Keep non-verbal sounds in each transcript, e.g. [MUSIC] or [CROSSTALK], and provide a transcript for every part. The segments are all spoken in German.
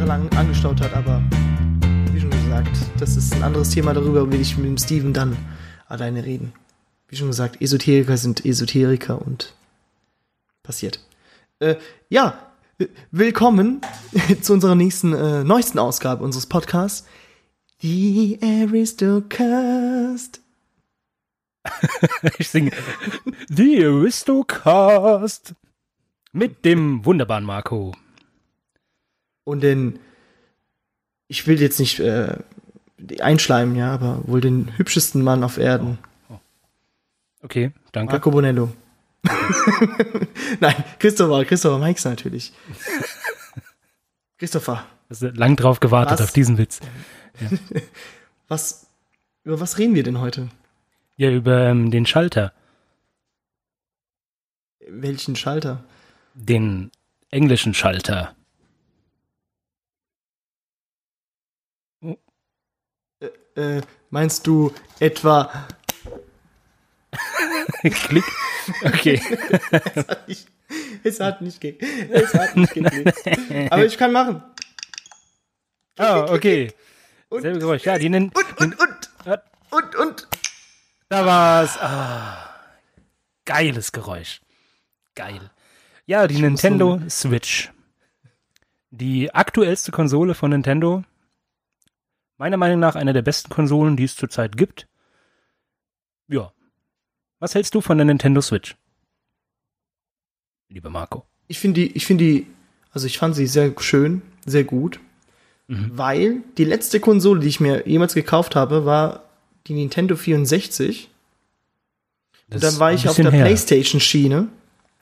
jahrelang angestaut hat, aber wie schon gesagt, das ist ein anderes Thema, darüber will ich mit dem Steven dann alleine reden. Wie schon gesagt, Esoteriker sind Esoteriker und passiert. Äh, ja, willkommen [LAUGHS] zu unserer nächsten, äh, neuesten Ausgabe unseres Podcasts. The Aristocast. [LAUGHS] ich singe The Aristocast mit dem wunderbaren Marco. Und den, ich will jetzt nicht äh, einschleimen, ja, aber wohl den hübschesten Mann auf Erden. Oh. Oh. Okay, danke. Marco Bonello. [LAUGHS] Nein, Christopher, Christopher Mikes natürlich. [LAUGHS] Christopher. Hast lang drauf gewartet was, auf diesen Witz. Ja. [LAUGHS] Was, über was reden wir denn heute? Ja, über ähm, den Schalter. Welchen Schalter? Den englischen Schalter. Oh. Äh, meinst du etwa [LAUGHS] Klick. Okay. [LAUGHS] es hat nicht, es hat nicht, ge es hat nicht geklickt. [LAUGHS] Aber ich kann machen. Oh, okay. Und, Selbe Geräusch. Ja, die nennen. Und, und, und. Und, und. Da war's. Ah, geiles Geräusch. Geil. Ja, die ich Nintendo Switch. Die aktuellste Konsole von Nintendo. Meiner Meinung nach eine der besten Konsolen, die es zurzeit gibt. Ja, was hältst du von der Nintendo Switch? Lieber Marco. Ich finde die, ich finde die, also ich fand sie sehr schön, sehr gut, mhm. weil die letzte Konsole, die ich mir jemals gekauft habe, war die Nintendo 64. Das und dann war ich auf der PlayStation-Schiene.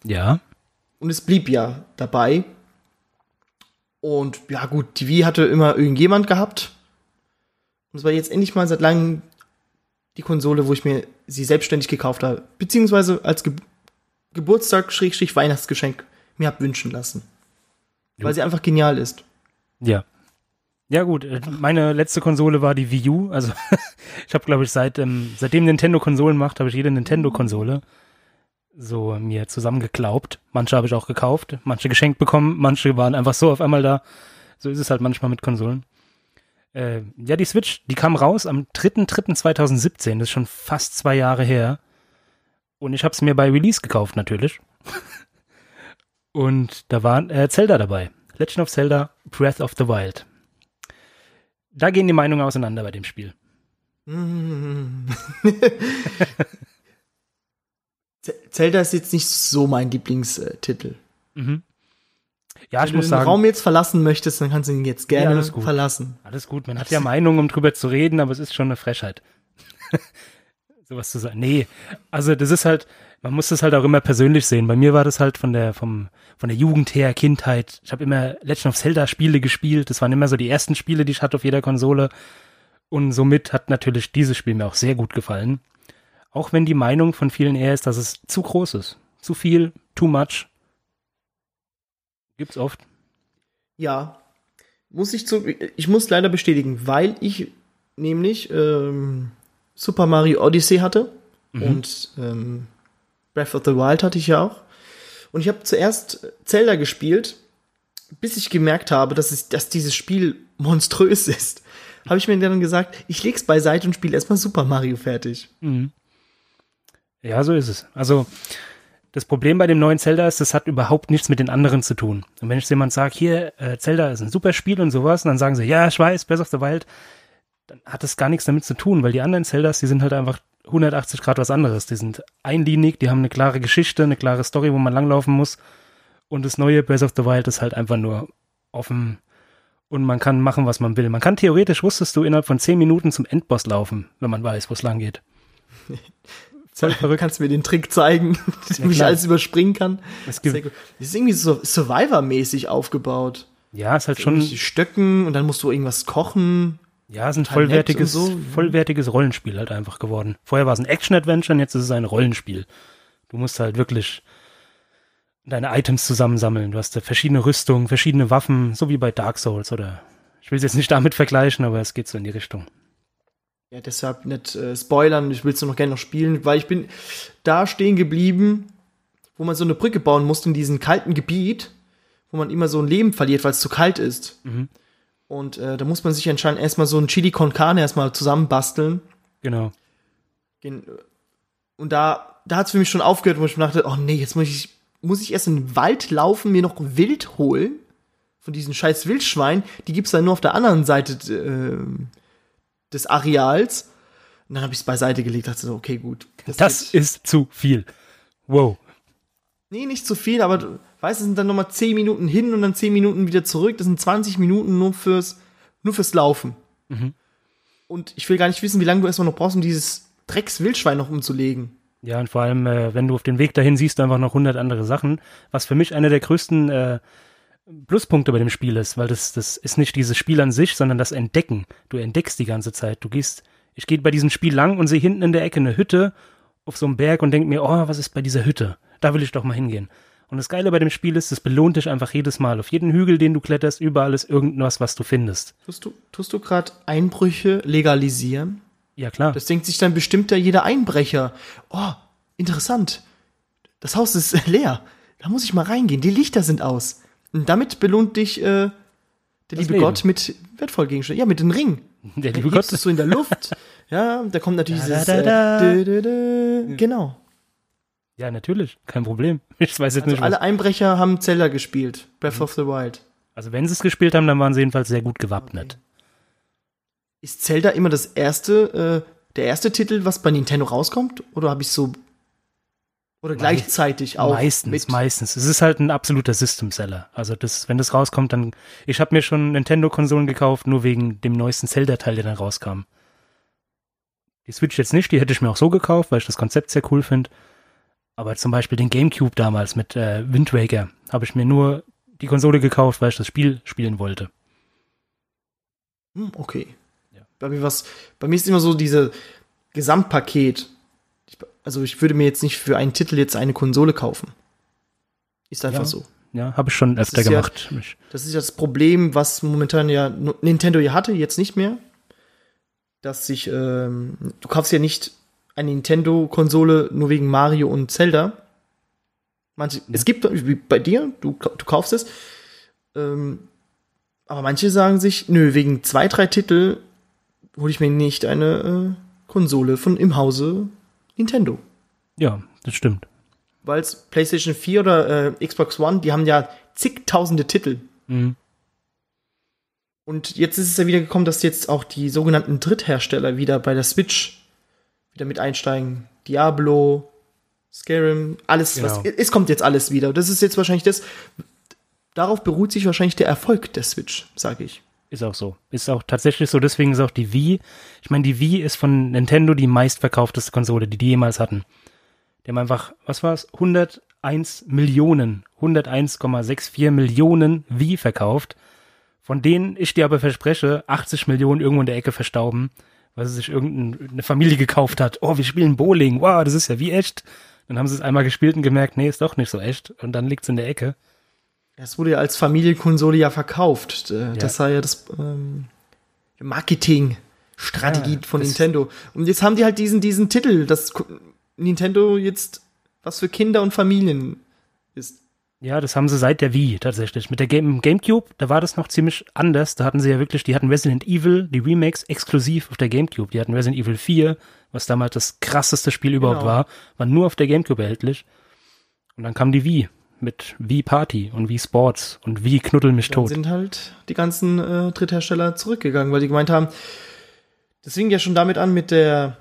Ja. Und es blieb ja dabei. Und ja, gut, die Wii hatte immer irgendjemand gehabt. Und es war jetzt endlich mal seit langem die Konsole, wo ich mir sie selbstständig gekauft habe, beziehungsweise als Ge Geburtstag, Schrägstrich, Weihnachtsgeschenk mir hab wünschen lassen. Jo. Weil sie einfach genial ist. Ja. Ja gut, äh, meine letzte Konsole war die Wii U. Also [LAUGHS] ich habe, glaube ich, seit ähm, seitdem Nintendo Konsolen macht, habe ich jede Nintendo Konsole so mir zusammengeklaubt. Manche habe ich auch gekauft, manche geschenkt bekommen, manche waren einfach so auf einmal da. So ist es halt manchmal mit Konsolen. Äh, ja, die Switch, die kam raus am 3.3.2017. Das ist schon fast zwei Jahre her. Und ich habe es mir bei Release gekauft, natürlich. [LAUGHS] Und da war äh, Zelda dabei. Legend of Zelda Breath of the Wild. Da gehen die Meinungen auseinander bei dem Spiel. [LAUGHS] Zelda ist jetzt nicht so mein Lieblingstitel. Mhm. Ja, ich Wenn muss sagen. Wenn du den Raum jetzt verlassen möchtest, dann kannst du ihn jetzt gerne ja, alles verlassen. Alles gut. Man hat ja Meinungen, um drüber zu reden, aber es ist schon eine Frechheit. [LAUGHS] Sowas zu sagen. Nee, also das ist halt, man muss das halt auch immer persönlich sehen. Bei mir war das halt von der, vom, von der Jugend her, Kindheit. Ich habe immer Legend of Zelda Spiele gespielt. Das waren immer so die ersten Spiele, die ich hatte auf jeder Konsole. Und somit hat natürlich dieses Spiel mir auch sehr gut gefallen. Auch wenn die Meinung von vielen eher ist, dass es zu groß ist. Zu viel, too much. Gibt's oft. Ja. Muss ich zu, ich muss leider bestätigen, weil ich nämlich ähm, Super Mario Odyssey hatte mhm. und ähm, Breath of the Wild hatte ich ja auch. Und ich habe zuerst Zelda gespielt, bis ich gemerkt habe, dass, es, dass dieses Spiel monströs ist. [LAUGHS] Habe ich mir dann gesagt, ich leg's beiseite und spiele erstmal Super Mario fertig. Mhm. Ja, so ist es. Also das Problem bei dem neuen Zelda ist, das hat überhaupt nichts mit den anderen zu tun. Und wenn ich jemand sage, hier, äh, Zelda ist ein super Spiel und sowas, und dann sagen sie, ja, ich weiß, Breath of the Wild, dann hat das gar nichts damit zu tun, weil die anderen Zeldas, die sind halt einfach 180 Grad was anderes. Die sind einlinig, die haben eine klare Geschichte, eine klare Story, wo man langlaufen muss. Und das neue Breath of the Wild ist halt einfach nur offen und man kann machen, was man will. Man kann theoretisch, wusstest du, innerhalb von 10 Minuten zum Endboss laufen, wenn man weiß, wo es lang geht. [LAUGHS] [LAUGHS] Kannst du mir den Trick zeigen, [LAUGHS] ja, ich alles überspringen kann? Es gibt das ist irgendwie so Survivor-mäßig aufgebaut. Ja, ist halt schon. Stöcken und dann musst du irgendwas kochen. Ja, ist ein vollwertiges, so. vollwertiges Rollenspiel halt einfach geworden. Vorher war es ein Action-Adventure und jetzt ist es ein Rollenspiel. Du musst halt wirklich deine Items zusammensammeln. Du hast da verschiedene Rüstungen, verschiedene Waffen, so wie bei Dark Souls oder ich will es jetzt nicht damit vergleichen, aber es geht so in die Richtung. Ja, deshalb nicht äh, spoilern, ich will es noch gerne noch spielen, weil ich bin da stehen geblieben, wo man so eine Brücke bauen musste in diesem kalten Gebiet, wo man immer so ein Leben verliert, weil es zu kalt ist. Mhm. Und äh, da muss man sich anscheinend erstmal so ein Chili con Carne erstmal zusammenbasteln. Genau. Gen- Und da, da hat es für mich schon aufgehört, wo ich mir dachte, oh nee, jetzt muss ich, muss ich erst in den Wald laufen, mir noch Wild holen von diesen scheiß Wildschweinen. Die gibt's dann nur auf der anderen Seite äh, des Areals. Und dann habe ich es beiseite gelegt, dachte so, okay, gut. Das wird- ist zu viel. Wow. Nee, nicht zu viel, aber du weißt, es sind dann nochmal 10 Minuten hin und dann 10 Minuten wieder zurück. Das sind 20 Minuten nur fürs, nur fürs Laufen. Und ich will gar nicht wissen, wie lange du erstmal noch brauchst, um dieses Drecks-Wildschwein noch umzulegen. Ja, und vor allem, äh, wenn du auf den Weg dahin siehst, du einfach noch hundert andere Sachen, was für mich einer der größten äh, Pluspunkte bei dem Spiel ist, weil das, das ist nicht dieses Spiel an sich, sondern das Entdecken. Du entdeckst die ganze Zeit. Du gehst, ich gehe bei diesem Spiel lang und sehe hinten in der Ecke eine Hütte auf so einem Berg und denke mir, oh, was ist bei dieser Hütte? Da will ich doch mal hingehen. Und das Geile bei dem Spiel ist, es belohnt dich einfach jedes Mal. Auf jeden Hügel, den du kletterst, überall ist irgendwas, was du findest. Tust du, tust du gerade Einbrüche legalisieren? Ja, klar. Das denkt sich dann bestimmt ja jeder Einbrecher. Oh, interessant. Das Haus ist [LAUGHS] leer. Da muss ich mal reingehen. Die Lichter sind aus. Und damit belohnt dich äh, der liebe Leben. Gott mit wertvollen Gegenständen. Ja, mit dem Ring. der liebe Gott. es so in der Luft. [LAUGHS] ja, da kommt natürlich Da, dieses. da, da, Äh, dö, dö, dö. Genau. Ja, natürlich. Kein Problem. [LAUGHS] Ich weiß jetzt Also nicht, was. alle Einbrecher haben Zelda gespielt. Breath of the Wild. Also wenn sie es gespielt haben, dann waren sie jedenfalls sehr gut gewappnet. Ist Zelda immer das erste, äh, der erste Titel, was bei Nintendo rauskommt? Oder habe ich so. Oder gleichzeitig auch? meistens, meistens. Es ist halt ein absoluter System-Seller. Also das, wenn das rauskommt, dann. Ich habe mir schon Nintendo-Konsolen gekauft, nur wegen dem neuesten Zelda-Teil, der dann rauskam. Die Switch jetzt nicht, die hätte ich mir auch so gekauft, weil ich das Konzept sehr cool finde. Aber zum Beispiel den GameCube damals mit äh, Wind Waker habe ich mir nur die Konsole gekauft, weil ich das Spiel spielen wollte. Hm, okay. Ja. Bei mir was, bei mir ist immer so diese Gesamtpaket. Also ich würde mir jetzt nicht für einen Titel jetzt eine Konsole kaufen. Ist einfach Ja. so. Ja, habe ich schon öfter ja- gemacht. Ich, Das ist ja das Problem, was momentan ja Nintendo ja hatte, jetzt nicht mehr. Dass sich, ähm, du kaufst ja nicht eine Nintendo-Konsole nur wegen Mario und Zelda. Manche, Es gibt, wie bei dir, du, du kaufst es. Ähm, aber manche sagen sich, nö, wegen zwei, drei Titel hole ich mir nicht eine äh, Konsole von im Hause Nintendo. ja, das stimmt. Weil PlayStation 4 oder äh, Xbox One, die haben ja zigtausende Titel. Mhm. Und jetzt ist es ja wieder gekommen, dass jetzt auch die sogenannten Dritthersteller wieder bei der Switch wieder mit einsteigen. Diablo, Skyrim, alles, was, Genau. es kommt jetzt alles wieder. Das ist jetzt wahrscheinlich das, darauf beruht sich wahrscheinlich der Erfolg der Switch, sage ich. Ist auch so. Ist auch tatsächlich so. Deswegen ist auch die Wii. Ich meine, die Wii ist von Nintendo die meistverkaufteste Konsole, die die jemals hatten. Die haben einfach, was war's? 101 Millionen, 101,64 Millionen Wii verkauft. Von denen ich dir aber verspreche, 80 Millionen irgendwo in der Ecke verstauben, weil sie sich irgendeine Familie gekauft hat. Oh, wir spielen Bowling. Wow, das ist ja wie echt. Dann haben sie es einmal gespielt und gemerkt, nee, ist doch nicht so echt. Und dann liegt's in der Ecke. Es wurde ja als Familienkonsole ja verkauft. Äh, Das war ja das ähm, Marketingstrategie Ja, von Nintendo. Und jetzt haben die halt diesen, diesen Titel, dass Nintendo jetzt was für Kinder und Familien ist. Ja, das haben sie seit der Wii tatsächlich. Mit der Game Gamecube, da war das noch ziemlich anders. Da hatten sie ja wirklich, die hatten Resident Evil, die Remakes exklusiv auf der Gamecube. Die hatten Resident Evil 4, was damals das krasseste Spiel überhaupt Genau. war, war nur auf der Gamecube erhältlich. Und dann kam die Wii mit Wii Party und Wii Sports und Wii Knuddel mich Dann tot. sind halt die ganzen äh, Dritthersteller zurückgegangen, weil die gemeint haben, das fing ja schon damit an mit der,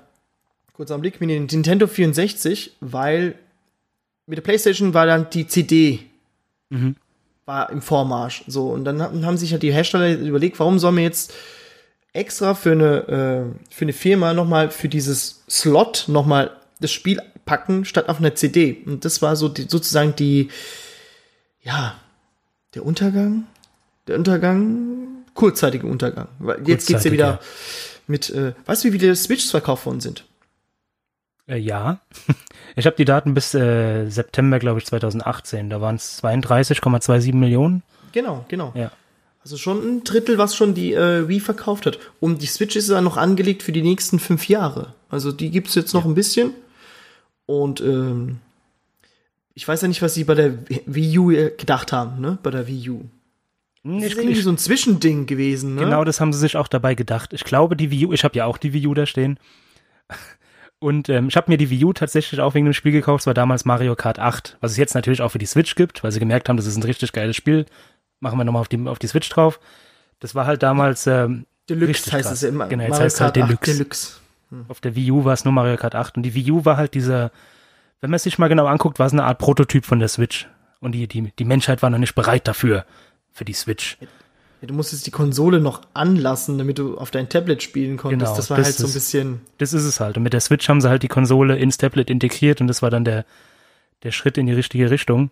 kurzer Blick, mit dem Nintendo 64, weil mit der Playstation war dann die CD Mhm. war im Vormarsch. So, und dann haben, sich ja die Hersteller überlegt, warum sollen wir jetzt extra für eine, äh, für eine Firma nochmal für dieses Slot nochmal das Spiel packen, statt auf einer CD. Und das war so die, sozusagen die, ja, der Untergang, der Untergang, kurzzeitige Untergang. Weil jetzt geht's ja wieder ja. mit, äh, weißt du, wie viele Switches verkauft worden sind? Äh, ja. [LAUGHS] Ich habe die Daten bis äh, September, glaube ich, 2018. Da waren es 32,27 Millionen. Genau, genau. Ja. Also schon ein Drittel, was schon die äh, Wii verkauft hat. Und die Switch ist dann noch angelegt für die nächsten fünf Jahre. Also die gibt's jetzt noch ein bisschen. Und ähm, ich weiß ja nicht, was sie bei der Wii U äh, gedacht haben, ne? Bei der Wii U. Hm, Das ist irgendwie so ein Zwischending gewesen, ne? Genau, das haben sie sich auch dabei gedacht. Ich glaube, die Wii U, ich habe ja auch die Wii U da stehen. Und ähm, ich habe mir die Wii U tatsächlich auch wegen dem Spiel gekauft. Es war damals Mario Kart 8, was es jetzt natürlich auch für die Switch gibt, weil sie gemerkt haben, das ist ein richtig geiles Spiel. Machen wir nochmal auf die, auf die Switch drauf. Das war halt damals ähm, Deluxe heißt krass. es ja immer. Genau, jetzt Mario heißt es halt Kart 8 Deluxe. Deluxe. Auf der Wii U war es nur Mario Kart 8 und die Wii U war halt dieser, wenn man es sich mal genau anguckt, war es eine Art Prototyp von der Switch. Und die, die, die Menschheit war noch nicht bereit dafür, für die Switch. Ja, du musstest die Konsole noch anlassen, damit du auf dein Tablet spielen konntest. Genau, das war das halt so ein ist- bisschen. Das ist es halt. Und mit der Switch haben sie halt die Konsole ins Tablet integriert und das war dann der, der Schritt in die richtige Richtung.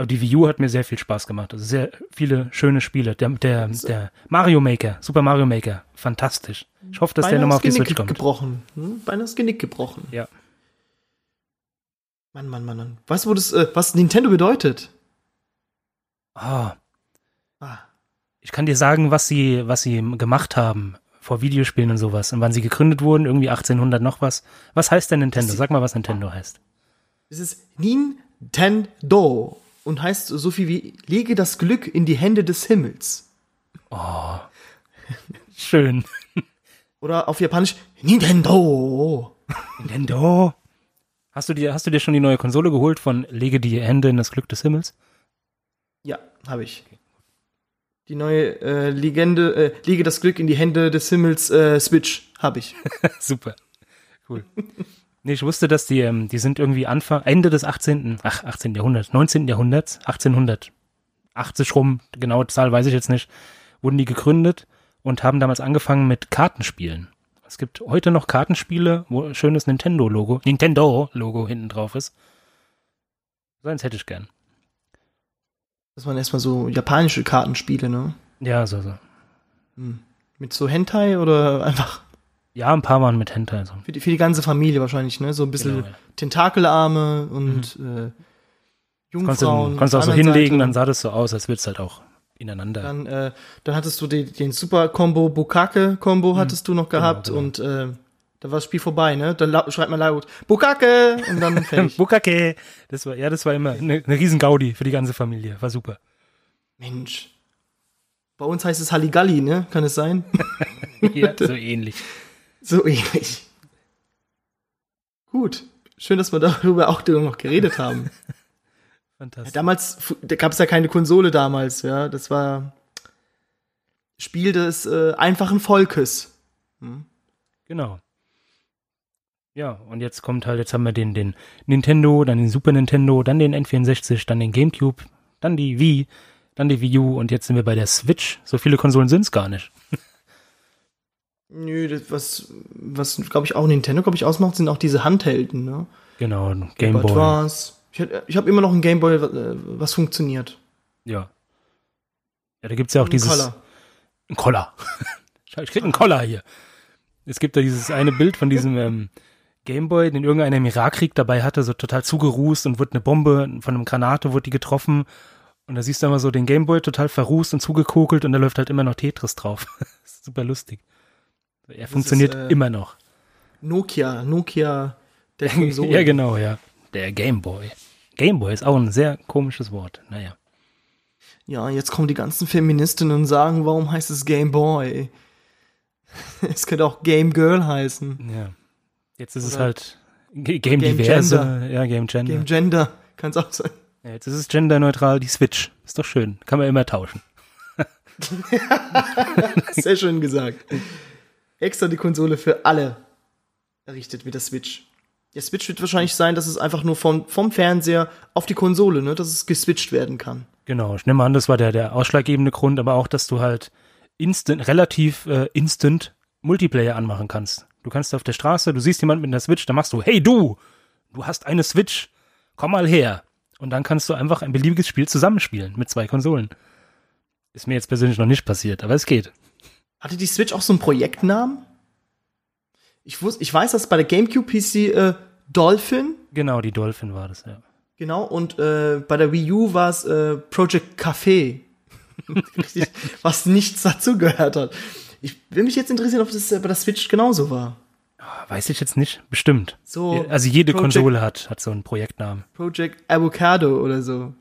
Aber die Wii U hat mir sehr viel Spaß gemacht. Also sehr viele schöne Spiele. Der, der, der Mario Maker, Super Mario Maker, fantastisch. Ich hoffe, dass der beinahe nochmal auf die Genick Switch kommt. gebrochen. Hm? Beinahe das Genick gebrochen. Ja. Mann, Mann, Mann, Mann. Weißt du, das, äh, was Nintendo bedeutet? Ah, Ah, ich kann dir sagen, was sie, was sie gemacht haben vor Videospielen und sowas und wann sie gegründet wurden, irgendwie 1800 noch was. Was heißt denn Nintendo? Sag mal, was Nintendo heißt. es ist Nintendo und heißt so viel wie lege das Glück in die Hände des Himmels. Schön. [LAUGHS] Oder auf Japanisch Nintendo. Nintendo. Hast du dir, hast du dir schon die neue Konsole geholt von Lege die Hände in das Glück des Himmels? Ja, habe ich. Die neue äh, Legende, äh, lege das Glück in die Hände des Himmels äh, Switch habe ich. [LAUGHS] Super. Cool. [LAUGHS] Nee, ich wusste, dass die, ähm, die sind irgendwie Anfang, Ende des 18., ach, 18. Jahrhunderts, 19. Jahrhunderts, 1880 rum, genaue Zahl weiß ich jetzt nicht, wurden die gegründet und haben damals angefangen mit Kartenspielen. Es gibt heute noch Kartenspiele, wo ein schönes Nintendo-Logo, Nintendo-Logo hinten drauf ist. So eins hätte ich gern. Das waren erstmal so japanische Kartenspiele, ne? Ja, so, so. Mit so Hentai oder einfach Ja, ein paar waren mit Hentai. Also. für die, für die ganze Familie wahrscheinlich, ne? So ein bisschen Genau, ja. Tentakelarme und äh, Konntest du, Jungfrauen. konntest du auch so hinlegen, Seite. dann sah das so aus, als würde es halt auch ineinander. Dann, äh, dann hattest du den, den Super-Combo, Bukake-Combo hattest du noch gehabt genau. und äh, da war das Spiel vorbei, ne? Dann schreit man laut, Bukake! Und dann [LAUGHS] fertig. Bukake. Das war, ja, das war immer eine, eine riesen Gaudi für die ganze Familie. War super. Mensch. Bei uns heißt es Halligalli, ne? Kann es sein? [LAUGHS] Ja, so [LAUGHS] ähnlich. So ähnlich. Gut. Schön, dass wir darüber auch noch geredet haben. [LAUGHS] Fantastisch. Damals, da gab es ja keine Konsole damals, ja. Das war Spiel des äh, einfachen Volkes. Genau. Ja, und jetzt kommt halt, jetzt haben wir den, den Nintendo, dann den Super Nintendo, dann den N64, dann den GameCube, dann die Wii, dann die Wii U und jetzt sind wir bei der Switch. So viele Konsolen sind es gar nicht. [LAUGHS] Nö, das, was, was glaube ich auch Nintendo, glaube ich, ausmacht, sind auch diese Handhelden, ne? Genau, Game Boy. war's? Ich, ich habe immer noch ein Gameboy, äh, was funktioniert. Ja. Ja, da gibt's ja auch Ein dieses. Collar. Ein Collar. [LAUGHS] Ich krieg einen Collar hier. Es gibt da dieses eine Bild von diesem ähm, Gameboy, den irgendeiner im Irakkrieg dabei hatte, so total zugerußt und wurde eine Bombe von einem Granate, wurde die getroffen. Und da siehst du immer so den Gameboy total verrußt und zugekokelt und da läuft halt immer noch Tetris drauf. [LAUGHS] Super lustig. Er funktioniert äh, immer noch. Nokia, Nokia der [LAUGHS] Konsole. ja, genau, ja. Der Gameboy. Gameboy ist auch ein sehr komisches Wort. Naja. Ja, jetzt kommen die ganzen Feministinnen und sagen, warum heißt es Game Boy? [LAUGHS] Es könnte auch Game Girl heißen. Ja. Jetzt ist es Oder halt G- Game, Game Diverse. Gender. Ja, Game Gender. Game Gender, kann es auch sein. Ja, jetzt ist es genderneutral, die Switch. Ist doch schön. Kann man immer tauschen. [LAUGHS] Sehr schön gesagt. Extra die Konsole für alle errichtet wie der Switch. Der Switch wird wahrscheinlich sein, dass es einfach nur vom, vom Fernseher auf die Konsole, ne, dass es geswitcht werden kann. Genau, ich nehme an, das war der, der ausschlaggebende Grund, aber auch, dass du halt instant, relativ äh, instant Multiplayer anmachen kannst. Du kannst auf der Straße, du siehst jemanden mit einer Switch, dann machst du, hey du, du hast eine Switch, komm mal her. Und dann kannst du einfach ein beliebiges Spiel zusammenspielen mit zwei Konsolen. Ist mir jetzt persönlich noch nicht passiert, aber es geht. Hatte die Switch auch so einen Projektnamen? Ich, wus ich weiß, dass bei der GameCube hieß sie äh, Dolphin, Genau, die Dolphin war das, ja. genau, und äh, bei der Wii U war es äh, Project Café. [LAUGHS] Richtig, was nichts dazu gehört hat. Ich will mich jetzt interessieren, ob das äh, bei der Switch genauso war. Weiß ich jetzt nicht, bestimmt. So, Also jede Project- Konsole hat, hat so einen Projektnamen. Project Avocado oder so.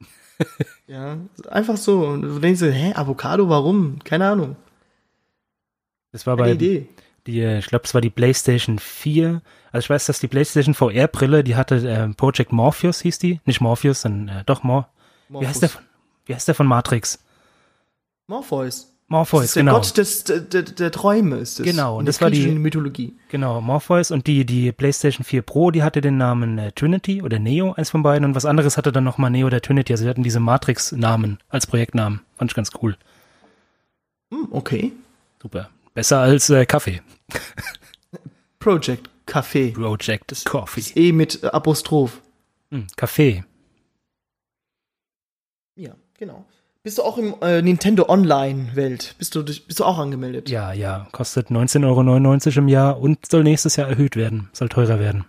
[LAUGHS] ja, einfach so. Und du denkst dir, hä, Avocado, warum? Keine Ahnung. Das war bei Idee. die, äh, ich glaube, es war die PlayStation 4. Also ich weiß, dass die PlayStation VR-Brille, die hatte äh, Project Morpheus, hieß die. Nicht Morpheus, sondern äh, doch Mor. Wie heißt der von, wie heißt der von Matrix? Morpheus. Das Morpheus, ist der genau. Gott des, der, der, der Träume ist es. Genau, und das der war die- Mythologie. Genau, Morpheus und die, die PlayStation 4 Pro, die hatte den Namen äh, Trinity oder Neo, eins von beiden, und was anderes hatte dann nochmal Neo oder Trinity. Also sie hatten diese Matrix-Namen als Projektnamen. Fand ich ganz cool. Hm, okay. Super. Besser als äh, Kaffee. Project Café. Project Coffee. Ist eh mit äh, Apostroph. Hm, Kaffee. Ja, genau. Bist du auch im äh, Nintendo Online-Welt? Bist du, bist du auch angemeldet? Ja, ja, kostet 19,99 Euro im Jahr und soll nächstes Jahr erhöht werden, soll teurer werden.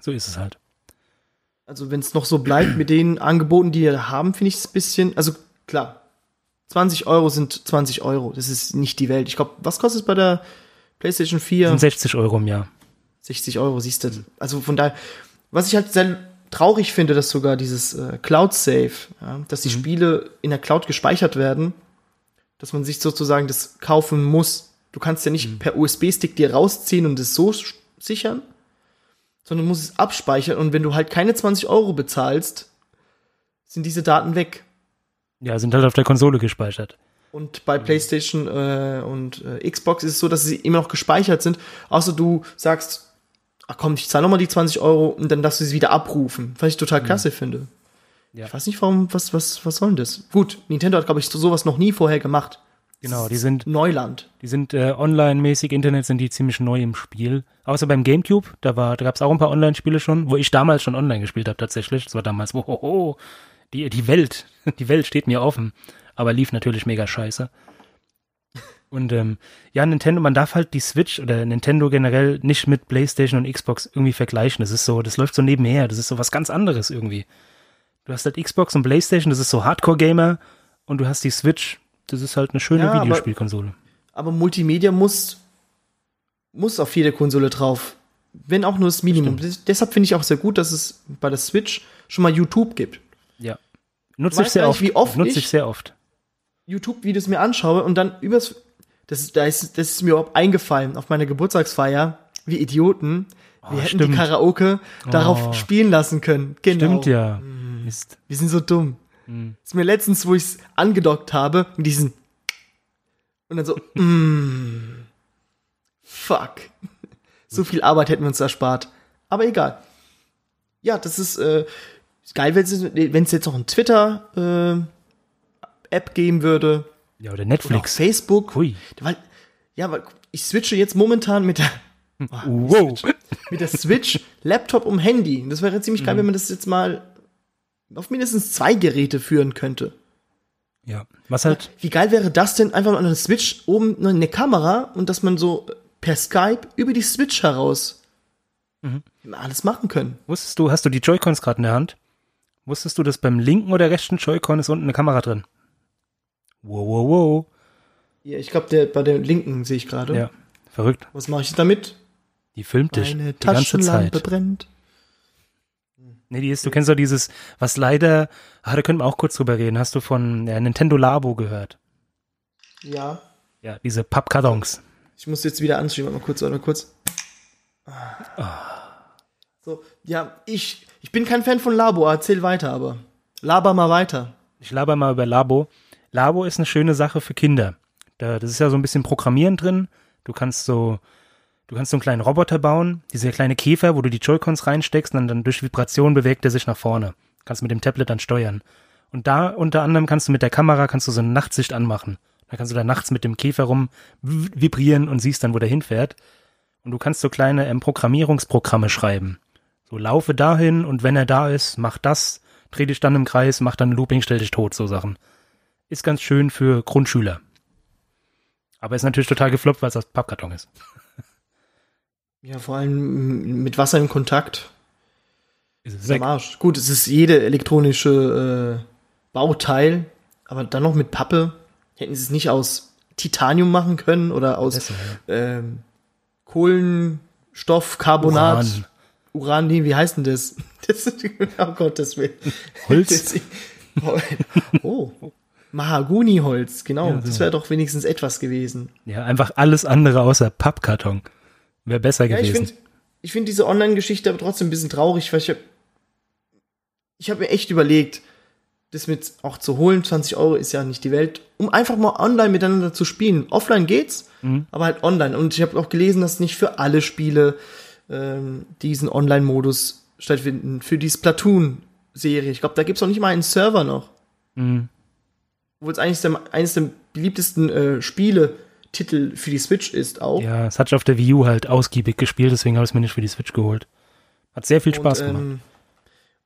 So ist es halt. Also wenn es noch so bleibt mit den Angeboten, die wir haben, finde ich es ein bisschen, also klar, 20 Euro sind 20 Euro. Das ist nicht die Welt. Ich glaube, was kostet es bei der PlayStation 4? Sind 60 Euro im Jahr. 60 Euro, siehst du. Also von daher, was ich halt sehr traurig finde, dass sogar dieses äh, Cloud Save, ja, dass die Spiele in der Cloud gespeichert werden, dass man sich sozusagen das kaufen muss. Du kannst ja nicht per USB-Stick dir rausziehen und es so sichern, sondern musst es abspeichern und wenn du halt keine 20 Euro bezahlst, sind diese Daten weg. Ja, sind halt auf der Konsole gespeichert. Und bei PlayStation äh, und äh, Xbox ist es so, dass sie immer noch gespeichert sind, außer du sagst, ach komm, ich zahle nochmal die 20 Euro und dann darfst du sie wieder abrufen. Was ich total klasse finde. Ja. Ich weiß nicht, warum, was, was, was soll denn das? Gut, Nintendo hat, glaube ich, so- sowas noch nie vorher gemacht. Genau, die sind, Neuland. die sind äh, online-mäßig, Internet sind die ziemlich neu im Spiel. Außer beim Gamecube, da war, da gab es auch ein paar Online-Spiele schon, wo ich damals schon online gespielt habe tatsächlich. Das war damals, wohoho, die, die Welt, die Welt steht mir offen. Aber lief natürlich mega scheiße. Und ähm, ja, Nintendo, man darf halt die Switch oder Nintendo generell nicht mit PlayStation und Xbox irgendwie vergleichen. Das ist so, das läuft so nebenher. Das ist so was ganz anderes irgendwie. Du hast halt Xbox und PlayStation, das ist so Hardcore-Gamer und du hast die Switch, das ist halt eine schöne Ja, aber- Videospielkonsole. Aber Multimedia muss, muss auf jede Konsole drauf. Wenn auch nur das Minimum. Des- Deshalb finde ich auch sehr gut, dass es bei der Switch schon mal YouTube gibt. Nutze ich sehr oft. wie oft Nutze ich- sehr oft. YouTube-Videos mir anschaue und dann übers. Das, ist- da ist, das ist mir überhaupt eingefallen auf meiner Geburtstagsfeier. Wir Idioten. Wir hätten stimmt. die Karaoke darauf Oh. spielen lassen können. Genau. Stimmt ja. Mist. Wir sind so dumm. Mhm. ist mir letztens, wo ich es angedockt habe, mit diesen. Und dann so, [LAUGHS] mm, fuck. So viel Arbeit hätten wir uns erspart. Aber egal. Ja, das ist äh, geil, wenn es jetzt noch ein Twitter-App geben würde. Ja, oder Oder Netflix. Facebook. Hui. Weil, ja, weil ich switche jetzt momentan mit der, Wow. mit der Switch, Laptop und Handy. Das wäre ziemlich Mhm. geil, wenn man das jetzt mal auf mindestens zwei Geräte führen könnte. Ja. Was halt, Wie geil wäre das denn, einfach noch eine Switch oben noch eine Kamera und dass man so per Skype über die Switch heraus Mhm. alles machen können. wusstest du, hast du die Joy-Cons gerade in der Hand? Wusstest du, dass beim linken oder rechten Joy-Con ist unten eine Kamera drin? Wow, wow, wow. Ja, ich glaube, bei der linken sehe ich gerade. Ja. Verrückt. Was mache ich damit? Die filmt dich Eine die ganze Taschenlampe Zeit. brennt. Nee, die ist, du kennst doch dieses, was leider, ah, da können wir auch kurz drüber reden. Hast du von ja, Nintendo Labo gehört? Ja. Ja, diese Pappkartons. Ich muss jetzt wieder anschieben, mal kurz, warte mal kurz. Ah. So, ja, ich, ich bin kein Fan von Labo, erzähl weiter, aber. Laber mal weiter. Ich laber mal über Labo. Labo ist eine schöne Sache für Kinder. Da, das ist ja so ein bisschen Programmieren drin. Du kannst so, du kannst so einen kleinen Roboter bauen, dieser kleine Käfer, wo du die Joy-Cons reinsteckst und dann, durch Vibration bewegt er sich nach vorne. Kannst mit dem Tablet dann steuern. Und da unter anderem kannst du mit der Kamera kannst du so eine Nachtsicht anmachen. Da kannst du da nachts mit dem Käfer rum vibrieren und siehst dann, wo der hinfährt. Und du kannst so kleine ähm, Programmierungsprogramme schreiben. So laufe dahin und wenn er da ist, mach das, dreh dich dann im Kreis, mach dann Looping, stell dich tot, so Sachen. Ist ganz schön für Grundschüler. Aber ist natürlich total gefloppt, weil es aus Pappkarton ist. [LAUGHS] Ja, vor allem mit Wasser in Kontakt. Ist es Ist Arsch. Gut, es ist jede elektronische äh, Bauteil, aber dann noch mit Pappe. Hätten sie es nicht aus Titanium machen können oder aus ähm, Kohlenstoffcarbonat. Uran. Nee, wie heißt denn das? [LAUGHS] das ist, oh Gott, das will. Holz? Oh. Mahagoni-Holz, genau. Ja, so. Das wäre doch wenigstens etwas gewesen. Ja, einfach alles andere außer Pappkarton. Wäre besser Ja, ich gewesen. finde ich find diese Online-Geschichte aber trotzdem ein bisschen traurig, weil ich hab, ich habe mir echt überlegt, das mit auch zu holen, 20 Euro ist ja nicht die Welt, um einfach mal online miteinander zu spielen. Offline geht's, Mhm. aber halt online. Und ich habe auch gelesen, dass nicht für alle Spiele ähm, diesen Online-Modus stattfinden. Für die Splatoon-Serie. Ich glaube, da gibt's auch nicht mal einen Server noch. Mhm. Obwohl es eigentlich der, eines der beliebtesten äh, Spiele-Titel für die Switch ist auch. Ja, es hat sich auf der Wii U halt ausgiebig gespielt, deswegen habe ich es mir nicht für die Switch geholt. Hat sehr viel Spaß und, gemacht. ähm,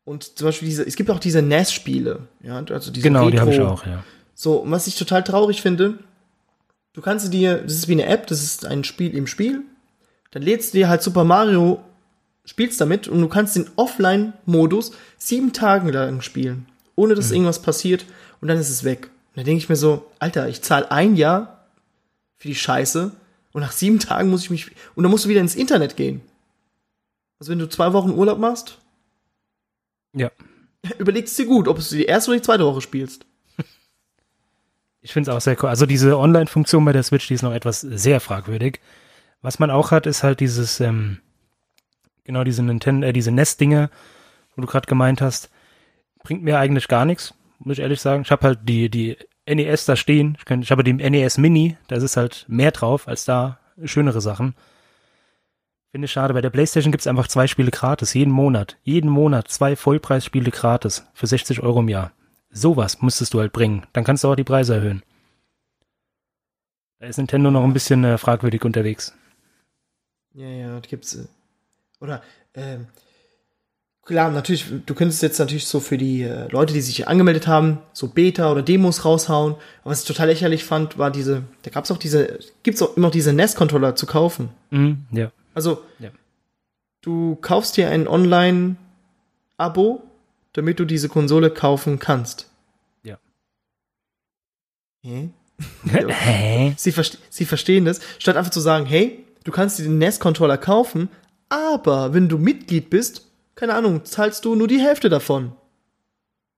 und zum Beispiel diese, es gibt auch diese NES-Spiele, ja, also diese genau, die habe ich Retro- auch, ja. So, und was ich total traurig finde, du kannst dir, das ist wie eine App, das ist ein Spiel im Spiel, dann lädst du dir halt Super Mario, spielst damit und du kannst den Offline-Modus sieben Tagen lang spielen, ohne dass irgendwas passiert und dann ist es weg. Und dann denke ich mir so, Alter, ich zahle ein Jahr für die Scheiße und nach sieben Tagen muss ich mich, und dann musst du wieder ins Internet gehen. Also wenn du zwei Wochen Urlaub machst, Ja. [LAUGHS] überlegst dir gut, ob du die erste oder die zweite Woche spielst. Ich finde es auch sehr cool. Also diese Online-Funktion bei der Switch, die ist noch etwas sehr fragwürdig. Was man auch hat, ist halt dieses, ähm, genau diese Nintendo, äh, diese Nest-Dinge, wo du gerade gemeint hast, bringt mir eigentlich gar nichts, muss ich ehrlich sagen. Ich habe halt die, die NES da stehen. Ich, kann- ich habe die NES Mini, da ist halt mehr drauf als da schönere Sachen. Finde ich schade. Bei der PlayStation gibt es einfach zwei Spiele gratis, jeden Monat. Jeden Monat zwei Vollpreisspiele gratis für 60 Euro im Jahr. Sowas müsstest du halt bringen. Dann kannst du auch die Preise erhöhen. Da ist Nintendo noch ein bisschen äh, fragwürdig unterwegs. Ja, ja, das gibt's. äh, Oder, ähm, klar, natürlich, du könntest jetzt natürlich so für die äh, Leute, die sich angemeldet haben, so Beta oder Demos raushauen. Aber was ich total lächerlich fand, war diese, da gab's auch diese, gibt's auch immer noch diese NES-Controller zu kaufen. Mhm, ja. Also, Ja. du kaufst dir ein Online-Abo, damit du diese Konsole kaufen kannst. Ja. Hä? [LAUGHS] Hä? Sie, verste sie verstehen das, statt einfach zu sagen, hey, du kannst dir den NES-Controller kaufen, aber wenn du Mitglied bist, keine Ahnung, zahlst du nur die Hälfte davon.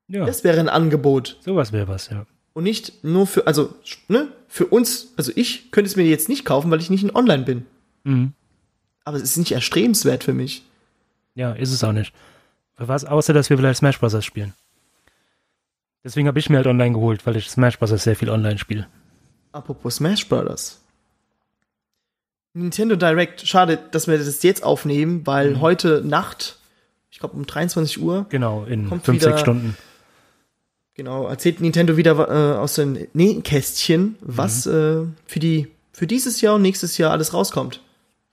Ja, Das wäre ein Angebot. sowas wäre was, ja. Und nicht nur für, also, ne, für uns, also ich könnte es mir jetzt nicht kaufen, weil ich nicht in Online bin. Mhm. Aber es ist nicht erstrebenswert für mich. Ja, ist es auch nicht. Für was, außer dass wir vielleicht Smash Bros. spielen. Deswegen habe ich mir halt online geholt, weil ich Smash Bros. sehr viel online spiele. Apropos Smash Brothers. Nintendo Direct, schade, dass wir das jetzt aufnehmen, weil Mhm. heute Nacht, ich glaube um 23 Uhr, Genau, in Kommt 5, wieder- 6 Stunden. Genau, erzählt Nintendo wieder äh, aus den Nähkästchen, was Mhm. äh, für die für dieses Jahr und nächstes Jahr alles rauskommt.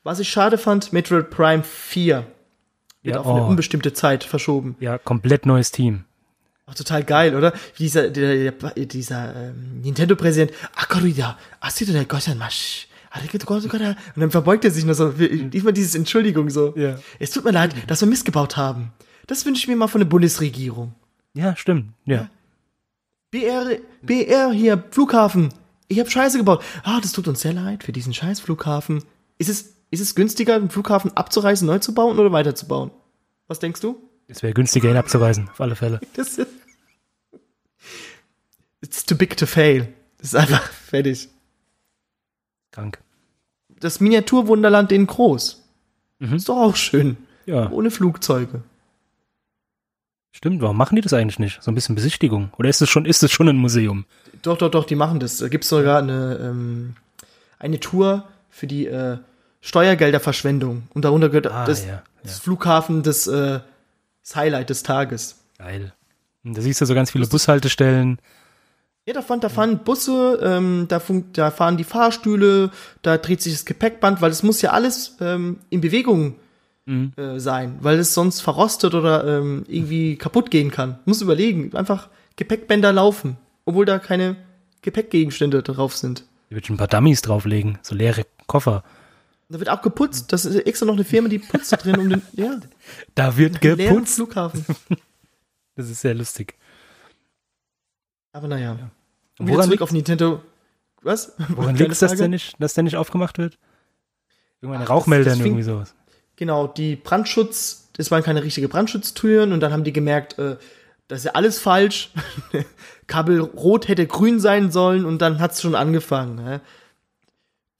Was ich schade fand, Metroid Prime 4 wird Ja, auf eine oh. unbestimmte Zeit verschoben. Ja, komplett neues Team. Ach, total geil, oder? Dieser der, der, dieser ähm, Nintendo-Präsident, Akarida, Asido der Gosanmash. Und dann verbeugt er sich nur so, wie- immer dieses Entschuldigung so. Ja. Es tut mir leid, dass wir missgebaut haben. Das wünsche ich mir mal von der Bundesregierung. Ja, stimmt. Ja. BR, BR hier, Flughafen. Ich habe Scheiße gebaut. Ah, das tut uns sehr leid für diesen scheiß Flughafen. Ist es, ist es günstiger, den Flughafen abzureißen, neu zu bauen oder weiterzubauen? Was denkst du? Es wäre günstiger, ihn abzuweisen, auf alle Fälle. [LAUGHS] Das ist, it's too big to fail. Das ist einfach [LAUGHS] fertig. Krank. Das Miniaturwunderland in groß. Mhm. Ist doch auch schön. Ja, Ohne Flugzeuge. stimmt. Warum machen die das eigentlich nicht? So ein bisschen Besichtigung. Oder ist es schon, ist es schon ein Museum? Doch, doch, doch, die machen das. Da gibt's sogar eine, ähm, eine Tour für die äh, Steuergelderverschwendung. Und darunter gehört Ah, das, ja, ja. das Flughafen des äh, das Highlight des Tages. Geil. Und da siehst du so ganz viele Bushaltestellen. Ja, da fahren, da fahren Busse, ähm, da, da fahren die Fahrstühle, da dreht sich das Gepäckband, weil es muss ja alles ähm, in Bewegung Mhm. äh, sein, weil es sonst verrostet oder ähm, irgendwie kaputt gehen kann. Muss überlegen, einfach Gepäckbänder laufen, obwohl da keine Gepäckgegenstände drauf sind. Da würde ich ein paar Dummies drauflegen. So leere Koffer. Da wird auch geputzt. Das ist extra noch eine Firma, die putzt da drin um den ja, Da wird geputzt. Flughafen. [LAUGHS] Das ist sehr lustig. Aber naja. Und Und wieder woran zurück auf Nintendo. Was? Woran [LAUGHS] liegt es, dass der nicht, dass der nicht aufgemacht wird? Irgendwann Ach, Rauchmeldern, das- das irgendwie sowas. Genau, die Brandschutz, das waren keine richtige Brandschutztüren und dann haben die gemerkt, äh, das ist ja alles falsch. [LAUGHS] Kabel rot hätte grün sein sollen und dann hat's schon angefangen. Ne?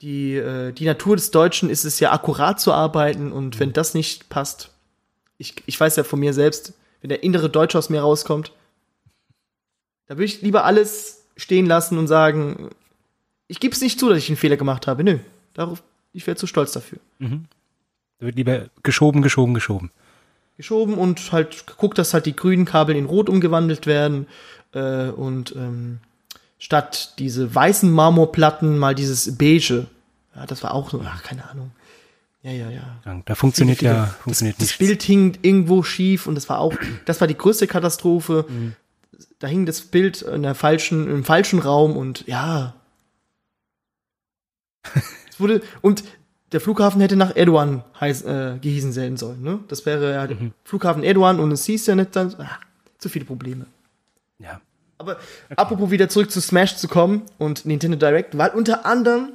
Die, äh, die Natur des Deutschen ist es ja akkurat zu arbeiten und wenn das nicht passt, ich, ich weiß ja von mir selbst, wenn der innere Deutsche aus mir rauskommt, da würde ich lieber alles stehen lassen und sagen, ich gebe es nicht zu, dass ich einen Fehler gemacht habe. Nö, darauf, ich wäre zu stolz dafür. Da wird lieber geschoben, geschoben, geschoben. Geschoben und halt geguckt, dass halt die grünen Kabel in rot umgewandelt werden äh, und ähm, statt diese weißen Marmorplatten mal dieses beige. Ja, das war auch so, ach, keine Ahnung. Ja, ja, ja. Ja, Da funktioniert Viele, ja, viele- funktioniert das, nicht. das Bild hing irgendwo schief und das war auch, das war die größte Katastrophe. Mhm. Da hing das Bild in der falschen, im falschen Raum und ja. [LAUGHS] es wurde, und der Flughafen hätte nach Erdogan heiß, äh, gehießen sein sollen, ne? Das wäre ja Mhm. Flughafen Erdogan und es hieß ja nicht dann, ah, zu viele Probleme. Ja. Aber apropos wieder zurück zu Smash zu kommen und Nintendo Direct, weil unter anderem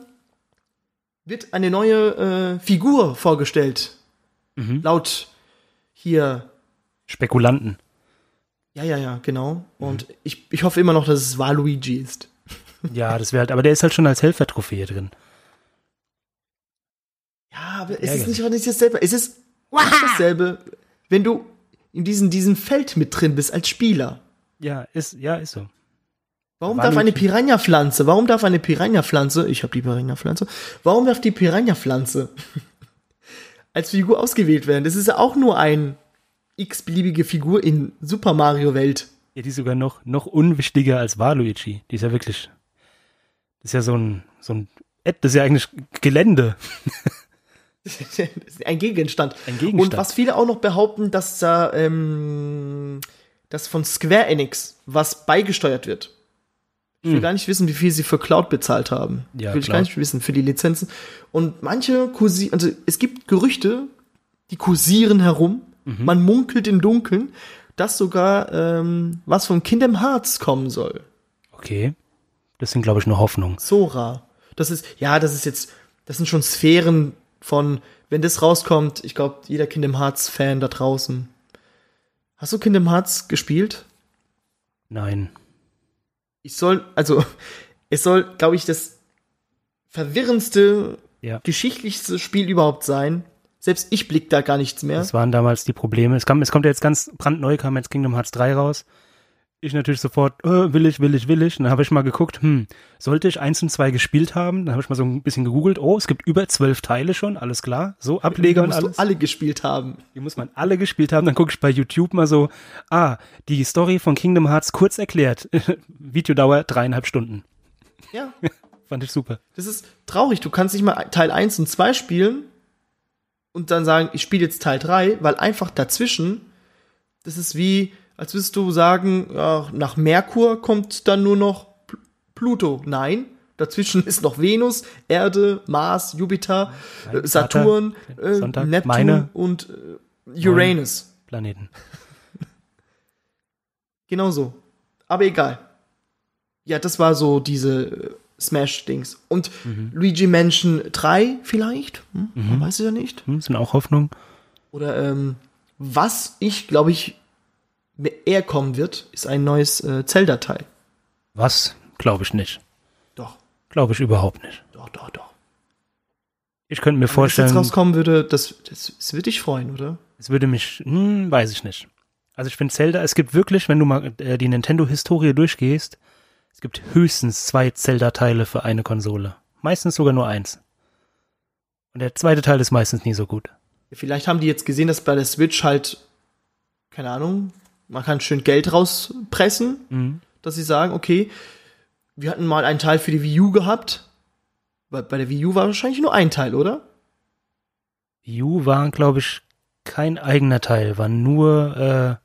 wird eine neue äh, Figur vorgestellt. Mhm. Laut hier. Spekulanten. Ja, ja, ja, genau. Und ich, ich hoffe immer noch, dass es Waluigi ist. [LAUGHS] Ja, das wäre halt, aber der ist halt schon als Helfertrophäe drin. Ja, aber es ist nicht, nicht dasselbe. Es ist nicht dasselbe, wenn du in diesem, diesem Feld mit drin bist als Spieler. Ja, ist, ja, ist so. Warum Waluigi. darf eine Piranha-Pflanze, warum darf eine Piranha-Pflanze, ich habe die Piranha-Pflanze, warum darf die Piranha-Pflanze [LAUGHS] als Figur ausgewählt werden? Das ist ja auch nur ein x-beliebige Figur in Super Mario-Welt. Ja, die ist sogar noch, noch unwichtiger als Waluigi. Die ist ja wirklich, das ist ja so ein, so ein, das ist ja eigentlich Gelände. Das [LAUGHS] ein Gegenstand. Ein Gegenstand. Und was viele auch noch behaupten, dass da, ähm, dass von Square Enix was beigesteuert wird. Ich will Hm. gar nicht wissen, wie viel sie für Cloud bezahlt haben. Ja, will ich Cloud. gar nicht wissen, für die Lizenzen. Und manche kursieren, also es gibt Gerüchte, die kursieren herum. Mhm. Man munkelt im Dunkeln, dass sogar ähm, was von Kingdom Hearts kommen soll. Okay. Das sind, glaube ich, nur Hoffnungen. Sora. Das ist, ja, das ist jetzt, das sind schon Sphären von, wenn das rauskommt, ich glaube, jeder Kingdom Hearts-Fan da draußen. Hast du Kingdom Hearts gespielt? Nein. Ich soll, also, es soll, glaube ich, das verwirrendste, Ja. geschichtlichste Spiel überhaupt sein. Selbst ich blick da gar nichts mehr. Das waren damals die Probleme. Es, kam, es kommt ja jetzt ganz brandneu, kam jetzt Kingdom Hearts 3 raus. Ich natürlich sofort, äh, will ich, will ich, will ich. Und dann habe ich mal geguckt, hm, sollte ich eins und zwei gespielt haben? Dann habe ich mal so ein bisschen gegoogelt. Oh, es gibt über zwölf Teile schon, alles klar. So, Ableger und musst alles. du alle gespielt haben. Die muss man alle gespielt haben. Dann gucke ich bei YouTube mal so, ah, die Story von Kingdom Hearts kurz erklärt. [LAUGHS] Videodauer dreieinhalb Stunden. Ja. [LAUGHS] Fand ich super. Das ist traurig. Du kannst nicht mal Teil 1 und 2 spielen und dann sagen, ich spiele jetzt Teil 3, weil einfach dazwischen, das ist wie, als würdest du sagen, ja, nach Merkur kommt dann nur noch Pl- Pluto. Nein, dazwischen [LAUGHS] ist noch Venus, Erde, Mars, Jupiter, Nein, äh, Saturn, Vater, äh, Sonntag, Neptun meine und äh, Uranus. Planeten. [LAUGHS] Genau so. Aber egal. Ja, das war so diese Smash-Dings. Und Luigi Mansion 3 vielleicht? Hm? Man weiß es ja nicht. Hm, sind auch Hoffnungen. Oder ähm, was ich, glaube ich, eher kommen wird, ist ein neues äh, Zelda-Teil. Was? Glaube ich nicht. Doch, Glaube ich überhaupt nicht. doch, doch, doch. Ich könnte mir Wenn das vorstellen, jetzt rauskommen würde, das, das, das würde dich freuen, oder? es würde mich, hm, weiß ich nicht. Also ich finde Zelda, es gibt wirklich, wenn du mal äh, die Nintendo-Historie durchgehst, es gibt höchstens zwei Zelda-Teile für eine Konsole. Meistens sogar nur eins. Und der zweite Teil ist meistens nie so gut. Vielleicht haben die jetzt gesehen, dass bei der Switch halt, keine Ahnung, man kann schön Geld rauspressen, Mhm. dass sie sagen, okay, wir hatten mal einen Teil für die Wii U gehabt. Weil bei der Wii U war wahrscheinlich nur ein Teil, oder? Wii U war, glaube ich, kein eigener Teil, war nur, äh,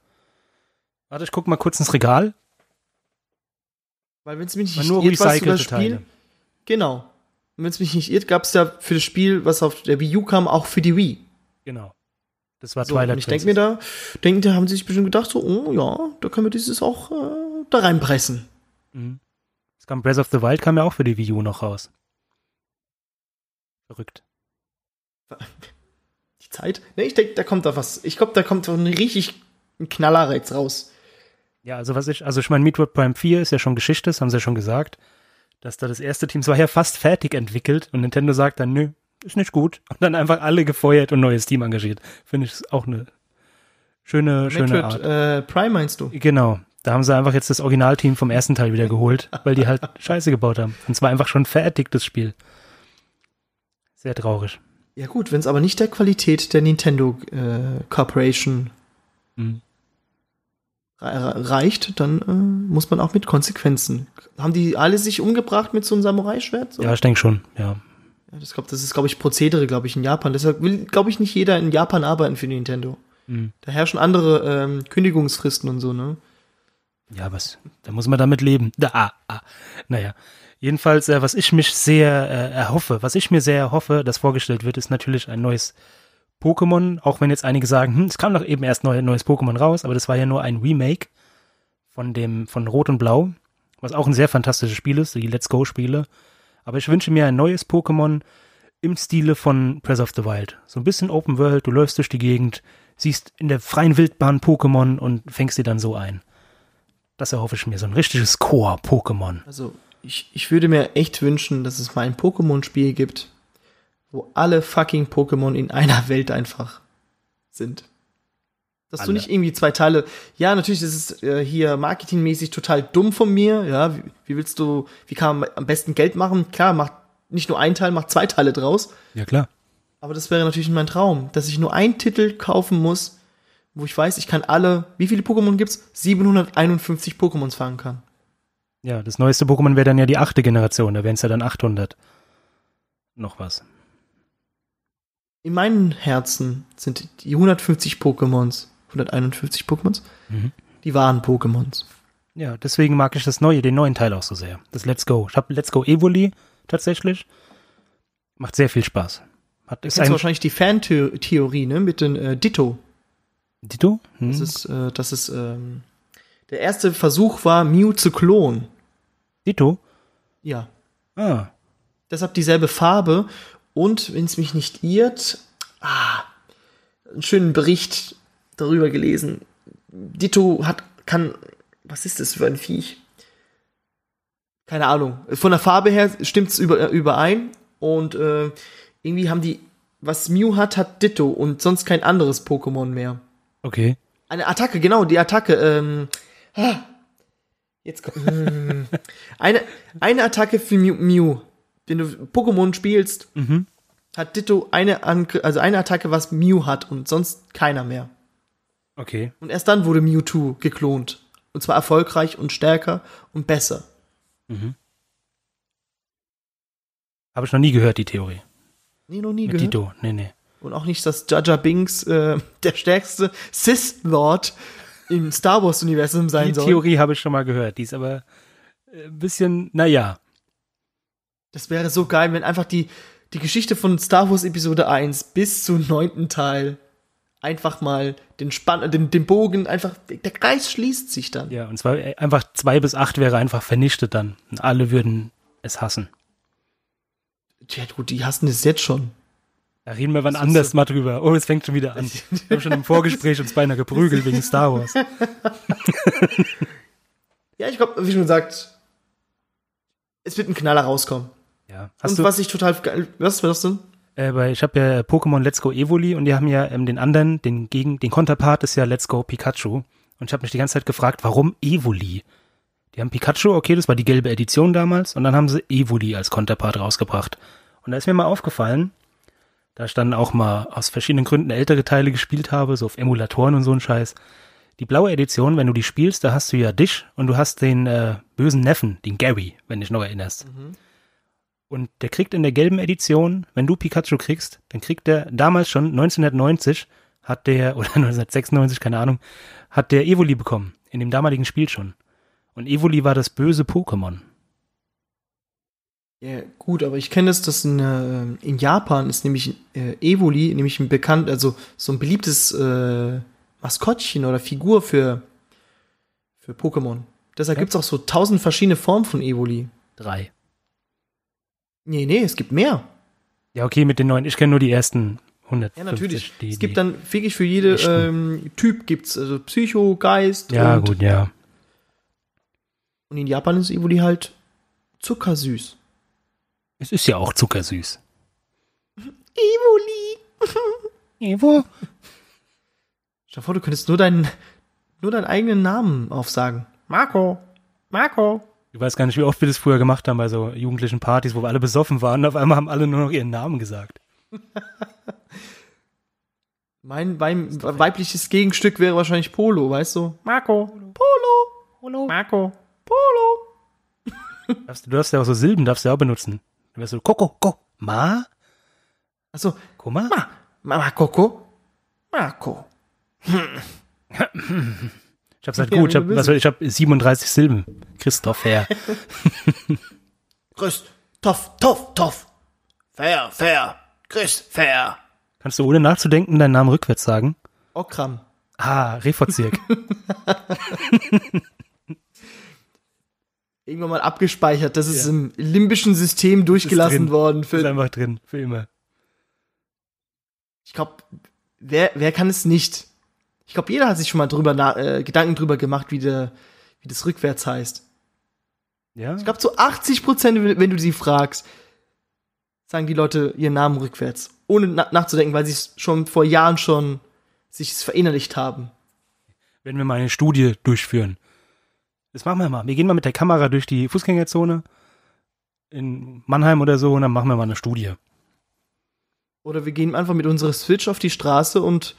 warte, ich guck mal kurz ins Regal. Weil wenn es mich War nicht nur irrt, was das Spiel, Teile. genau. Und wenn es mich nicht irrt, gab es ja für das Spiel, was auf der Wii U kam, auch für die Wii. Genau. Das war So, Twilight und ich denke mir da, denken, da haben sie sich bestimmt gedacht, so, oh ja, da können wir dieses auch äh, da reinpressen. Mhm. Es kam Breath of the Wild kam ja auch für die Wii U noch raus. Verrückt. [LAUGHS] Die Zeit? Ne, ich denke, da kommt da was. Ich glaube, da kommt so ein richtig Knaller jetzt raus. Ja, also was ich, also ich meine, Metroid Prime 4 ist ja schon Geschichte, das haben sie ja schon gesagt, dass da das erste Team, es war ja fast fertig entwickelt und Nintendo sagt dann, nö, ist nicht gut. [LAUGHS] Und dann einfach alle gefeuert und neues Team engagiert. Finde ich auch eine schöne, schöne Metroid Art. äh, Prime meinst du? Genau. Da haben sie einfach jetzt das Originalteam vom ersten Teil wieder geholt, weil die halt [LAUGHS] Scheiße gebaut haben. Und zwar einfach schon fertig, das Spiel. Sehr traurig. Ja gut, wenn es aber nicht der Qualität der Nintendo äh, Corporation Mhm. Re- reicht, dann äh, muss man auch mit Konsequenzen. Haben die alle sich umgebracht mit so einem Samurai-Schwert? So? Ja, ich denke schon, ja. Ja, das, glaub, das ist, glaube ich, Prozedere, glaube ich, in Japan. Deshalb will, glaube ich, nicht jeder in Japan arbeiten für Nintendo. Mhm. Da herrschen andere ähm, Kündigungsfristen und so, ne? Ja, was? Da muss man damit leben. [LAUGHS] Da, ah, ah. Naja. Jedenfalls, äh, was ich mich sehr äh, erhoffe, was ich mir sehr erhoffe, das vorgestellt wird, ist natürlich ein neues Pokémon. Auch wenn jetzt einige sagen, hm, es kam doch eben erst neu, neues Pokémon raus, aber das war ja nur ein Remake von dem, von Rot und Blau, was auch ein sehr fantastisches Spiel ist, die Let's Go-Spiele. Aber ich wünsche mir ein neues Pokémon im Stile von Breath of the Wild. So ein bisschen Open World, du läufst durch die Gegend, siehst in der freien Wildbahn Pokémon und fängst sie dann so ein. Das erhoffe ich mir, so ein richtiges Core-Pokémon. Also, ich, ich würde mir echt wünschen, dass es mal ein Pokémon-Spiel gibt, wo alle fucking Pokémon in einer Welt einfach sind. Dass du Alle. nicht irgendwie zwei Teile. Ja, natürlich ist es äh, hier marketingmäßig total dumm von mir. Ja, wie, wie willst du, wie kann man am besten Geld machen? Klar, macht nicht nur ein Teil, macht zwei Teile draus. Ja, klar. Aber das wäre natürlich mein Traum, dass ich nur einen Titel kaufen muss, wo ich weiß, ich kann alle, wie viele Pokémon gibt's? 751 Pokémons fangen kann. Ja, das neueste Pokémon wäre dann ja die achte Generation, da wären es ja dann 800. Noch was. In meinem Herzen sind die 150 Pokémons, 151 Pokémons, Mhm. die wahren Pokémons. Ja, deswegen mag ich das neue, den neuen Teil auch so sehr. Das Let's Go. Ich habe Let's Go Evoli tatsächlich. Macht sehr viel Spaß. Hat, ist Kennst wahrscheinlich die Fan-Theorie, ne, mit den äh, Ditto. Ditto? Hm? Das ist, äh, das ist, ähm, der erste Versuch war, Mew zu klonen. Ditto? Ja. Ah, Deshalb dieselbe Farbe und, wenn es mich nicht irrt, ah, einen schönen Bericht darüber gelesen. Ditto hat, kann, was ist das für ein Viech? Keine Ahnung. Von der Farbe her stimmt's über, überein und äh, irgendwie haben die, was Mew hat, hat Ditto und sonst kein anderes Pokémon mehr. okay. Eine Attacke, genau, die Attacke. Ähm, ah, jetzt kommt. [LAUGHS] eine, eine Attacke für Mew, Mew. Wenn du Pokémon spielst, Mhm. hat Ditto eine, Angr also eine Attacke, was Mew hat und sonst keiner mehr. Okay. Und erst dann wurde Mewtwo geklont. Und zwar erfolgreich und stärker und besser. Habe ich noch nie gehört, die Theorie. Nee, noch nie Mit gehört. Ditto. Nee, nee. Und auch nicht, dass Jar Binks äh, [LAUGHS] der stärkste Sith-Lord im Star Wars-Universum sein Die soll. Theorie habe ich schon mal gehört. Die ist aber äh, ein bisschen, naja. Das wäre so geil, wenn einfach die, die Geschichte von Star Wars Episode 1 bis zum neunten Teil einfach mal den Spann, den, den Bogen einfach, der Kreis schließt sich dann. Ja, und zwar äh, einfach zwei bis acht wäre einfach vernichtet dann. Und alle würden es hassen. Tja, gut, die hassen es jetzt schon. Da reden wir wann Das anders so- mal drüber. Oh, es fängt schon wieder an. [LAUGHS] Wir haben schon im Vorgespräch uns beinahe geprügelt wegen Star Wars. [LAUGHS] Ja, ich glaube, wie schon gesagt, es wird ein Knaller rauskommen. Ja. Hast Und du, was ich total geil, was war das denn? äh, bei, ich habe ja Pokémon Let's Go Evoli und die haben ja ähm, den anderen, den gegen, den Konterpart ist ja Let's Go Pikachu. Und ich habe mich die ganze Zeit gefragt, warum Evoli? Die haben Pikachu, okay, das war die gelbe Edition damals, und dann haben sie Evoli als Konterpart rausgebracht. Und da ist mir mal aufgefallen, da ich dann auch mal aus verschiedenen Gründen ältere Teile gespielt habe, so auf Emulatoren und so ein Scheiß. Die blaue Edition, wenn du die spielst, da hast du ja dich und du hast den äh, bösen Neffen, den Gary, wenn dich noch erinnerst. Und der kriegt in der gelben Edition, wenn du Pikachu kriegst, dann kriegt der damals schon 1990 hat der, [LAUGHS] oder 1996, keine Ahnung, hat der Evoli bekommen. In dem damaligen Spiel schon. Und Evoli war das böse Pokémon. Ja, gut, aber ich kenne es, dass in, äh, in Japan ist nämlich äh, Evoli, nämlich ein bekannt, also so ein beliebtes äh, Maskottchen oder Figur für, für Pokémon. Deshalb Ja. gibt's auch so tausend verschiedene Formen von Evoli. Drei. Nee, nee, es gibt mehr. Ja, okay, mit den neuen. Ich kenne nur die ersten 100. Ja, natürlich. es die, gibt dann wirklich für jede echten. ähm, Typ gibt's also Psycho, Geist Ja, und gut, ja. Und in Japan ist Evoli halt zuckersüß. Es ist ja auch zuckersüß. Evoli! [LAUGHS] Evo. Stell dir vor, du könntest nur deinen, nur deinen eigenen Namen aufsagen. Marco! Marco! Ich weiß gar nicht, wie oft wir das früher gemacht haben bei so jugendlichen Partys, wo wir alle besoffen waren. Auf einmal haben alle nur noch ihren Namen gesagt. [LAUGHS] Mein, mein weibliches Gegenstück wäre wahrscheinlich Polo, weißt du? Marco! Polo! Hallo. Marco! Polo! Darfst du, du darfst ja auch so Silben, darfst du ja auch benutzen. Dann wärst du Koko, Ko, Ma, Achso, Koma. Ma, Ma, Marco. Marco. [LAUGHS] Ich hab's halt gut, ich hab, ich hab 37 Silben. Christoph Herr. [LAUGHS] Grüß. Toff, toff, toff. Fair, fair. Grüß, fair. Kannst du ohne nachzudenken deinen Namen rückwärts sagen? Okram. Ah, Refozirk. [LAUGHS] Irgendwann mal abgespeichert. Das ist Ja. im limbischen System durchgelassen worden. Ist Für, einfach drin, für immer. ich glaube, wer, wer kann es nicht? Ich glaube, jeder hat sich schon mal drüber äh, Gedanken drüber gemacht, wie, der, wie das rückwärts heißt. Ja? Ich glaube, zu 80 Prozent, wenn du sie fragst, sagen die Leute ihren Namen rückwärts. Ohne na nachzudenken, weil sie es schon vor Jahren schon sich verinnerlicht haben. Wenn wir mal eine Studie durchführen. Das machen wir mal. Wir gehen mal mit der Kamera durch die Fußgängerzone in Mannheim oder so und dann machen wir mal eine Studie. Oder wir gehen einfach mit unserer Switch auf die Straße und